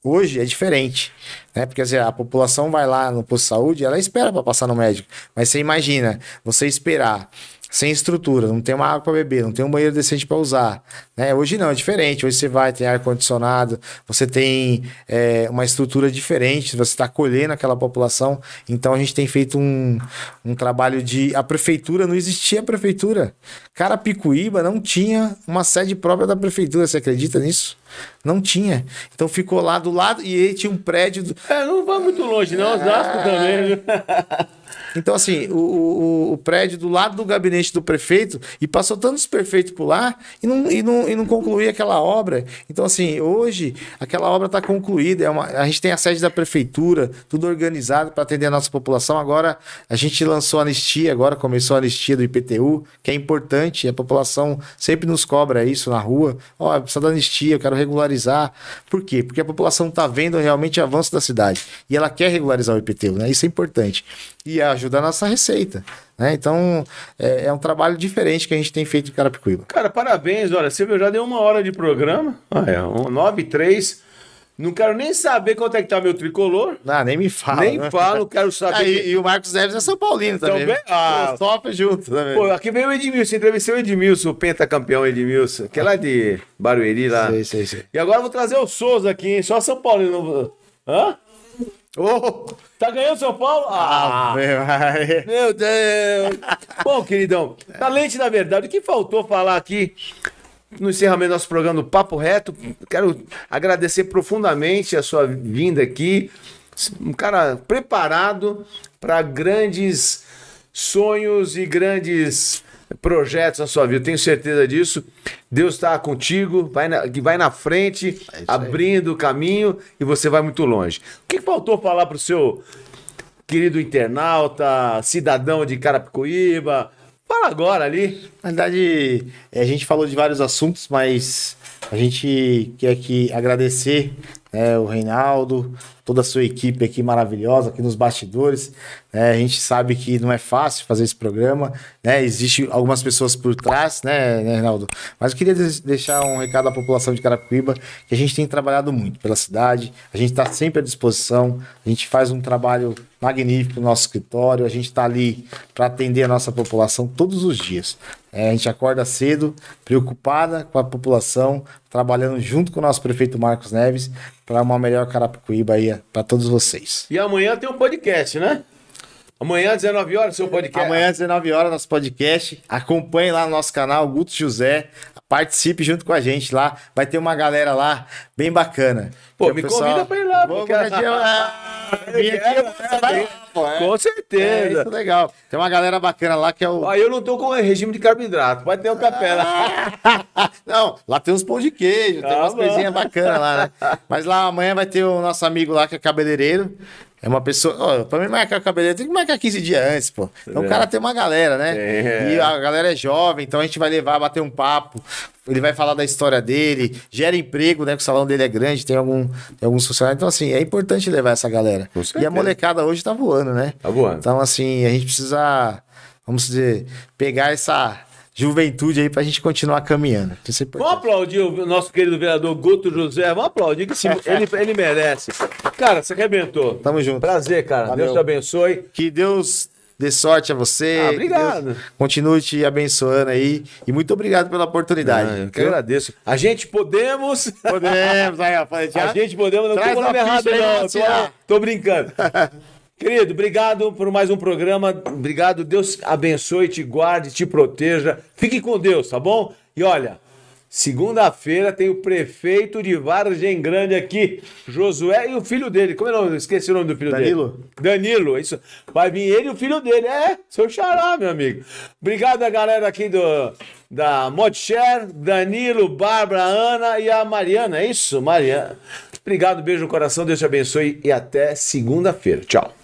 hoje, é diferente. Né? Porque assim, a população vai lá no posto de saúde, ela espera para passar no médico. Mas você imagina, você esperar sem estrutura, não tem uma água para beber, não tem um banheiro decente para usar. Né? Hoje não, é diferente. Hoje você vai, tem ar-condicionado, você tem é, uma estrutura diferente, você está acolhendo aquela população. Então a gente tem feito um, um trabalho de. A prefeitura, não existia a prefeitura. Carapicuíba não tinha uma sede própria da prefeitura, você acredita nisso? Não tinha. Então ficou lá do lado e tinha um prédio. do- É, não vai muito longe, não. Osasco também. Então, assim, o, o, o prédio do lado do gabinete do prefeito e passou tantos prefeitos por lá e não, e não, e não concluía aquela obra. Então, assim, hoje aquela obra está concluída. É uma, a gente tem a sede da prefeitura, tudo organizado para atender a nossa população. Agora a gente lançou a anistia, agora começou a anistia do IPTU, que é importante. A população sempre nos cobra isso na rua. Ó, precisa da anistia, eu quero regularizar. Por quê? Porque a população está vendo realmente o avanço da cidade e ela quer regularizar o IPTU, né? Isso é importante. E ajuda a nossa receita. Né? Então, é, é um trabalho diferente que a gente tem feito em Carapicuíba. Cara, parabéns. Olha, Silvio, já deu uma hora de programa. Ah, é, um, 9 e 3. Não quero nem saber quanto é que tá meu tricolor. Ah, nem me fala. nem né? falo, quero saber. Ah, e, e o Marcos Neves é São Paulino também. Também? Ah. Top junto também. Pô, aqui veio o Edmilson, entrevistei o Edmilson, o pentacampeão Edmilson, que é lá de Barueri lá. Sei, sei, sei. E agora eu vou trazer o Souza aqui, hein? Só São Paulo. Não... Hã? Ô! Tá ganhando São Paulo? Ah! Ave- Meu Deus! Bom, queridão, talente da verdade, o que faltou falar aqui no encerramento do nosso programa do Papo Reto? Quero agradecer profundamente a sua vinda aqui. Um cara preparado para grandes sonhos e grandes projetos na sua vida. Tenho certeza disso. Deus está contigo, vai na, vai na frente, abrindo o caminho e você vai muito longe. O que faltou falar para o seu querido internauta, cidadão de Carapicuíba. Fala agora ali. Na verdade, é, a gente falou de vários assuntos, mas a gente quer aqui agradecer né, o Reinaldo, toda a sua equipe aqui maravilhosa, aqui nos bastidores. né? a gente sabe que não é fácil fazer esse programa, né? Existem algumas pessoas por trás, né, né, Reinaldo? Mas eu queria deixar um recado à população de Carapicuíba, que a gente tem trabalhado muito pela cidade, a gente está sempre à disposição, a gente faz um trabalho magnífico no nosso escritório, a gente está ali para atender a nossa população todos os dias. É, a gente acorda cedo, preocupada com a população, trabalhando junto com o nosso prefeito Marcos Neves para uma melhor Carapicuíba aí para todos vocês. E amanhã tem um podcast, né? Amanhã, 19 horas, seu podcast. Amanhã às 19 horas nosso podcast. Acompanhe lá no nosso canal, Guto José. Participe junto com a gente lá. Vai ter uma galera lá bem bacana. Pô, me convida pra ir lá, Vou porque- ah, vim aqui, vai pô, é. Com É, certeza. isso é legal. Tem uma galera bacana lá que é o. Aí eu não tô com regime de carboidrato. Vai ter o café lá. Não, lá tem uns pão de queijo, tem Ah, umas coisinhas bacanas lá, né? Mas lá amanhã vai ter o nosso amigo lá que é cabeleireiro. É uma pessoa. Ó, pra mim marcar o cabeleireiro tem que marcar 15 dias antes, pô. Então É. o cara tem uma galera, né? É. E a galera é jovem, então a gente vai levar, bater um papo. Ele vai falar da história dele, gera emprego, né? Que o salão dele é grande, tem, algum, tem alguns funcionários. Então, assim, é importante levar essa galera. E a molecada hoje tá voando, né? Tá voando. Então, assim, a gente precisa, vamos dizer, pegar essa juventude aí pra gente continuar caminhando. Isso é importante. Vamos aplaudir o nosso querido vereador Guto José. Vamos aplaudir, que esse- ele, ele merece. Cara, você arrebentou. Tamo junto. Prazer, cara. Valeu. Deus te abençoe. Que Deus dê sorte a você. Ah, obrigado. Continue te abençoando aí. E muito obrigado pela oportunidade. Ah, eu que agradeço. A gente podemos. Podemos, aí, ó. A gente podemos. Não tô falando errado, não. Tô, tô brincando. Querido, obrigado por mais um programa. Obrigado. Deus abençoe, te guarde, te proteja. Fique com Deus, tá bom? E olha, segunda-feira tem o prefeito de Vargem Grande aqui, Josué e o filho dele. Como é o nome? Esqueci o nome do filho Danilo. dele. Danilo. Isso. Vai vir ele e o filho dele. É, seu xará, meu amigo. Obrigado a galera aqui do da Modshare, Danilo, Bárbara, Ana e a Mariana. É isso, Mariana. Obrigado, beijo no coração, Deus te abençoe e até segunda-feira. Tchau.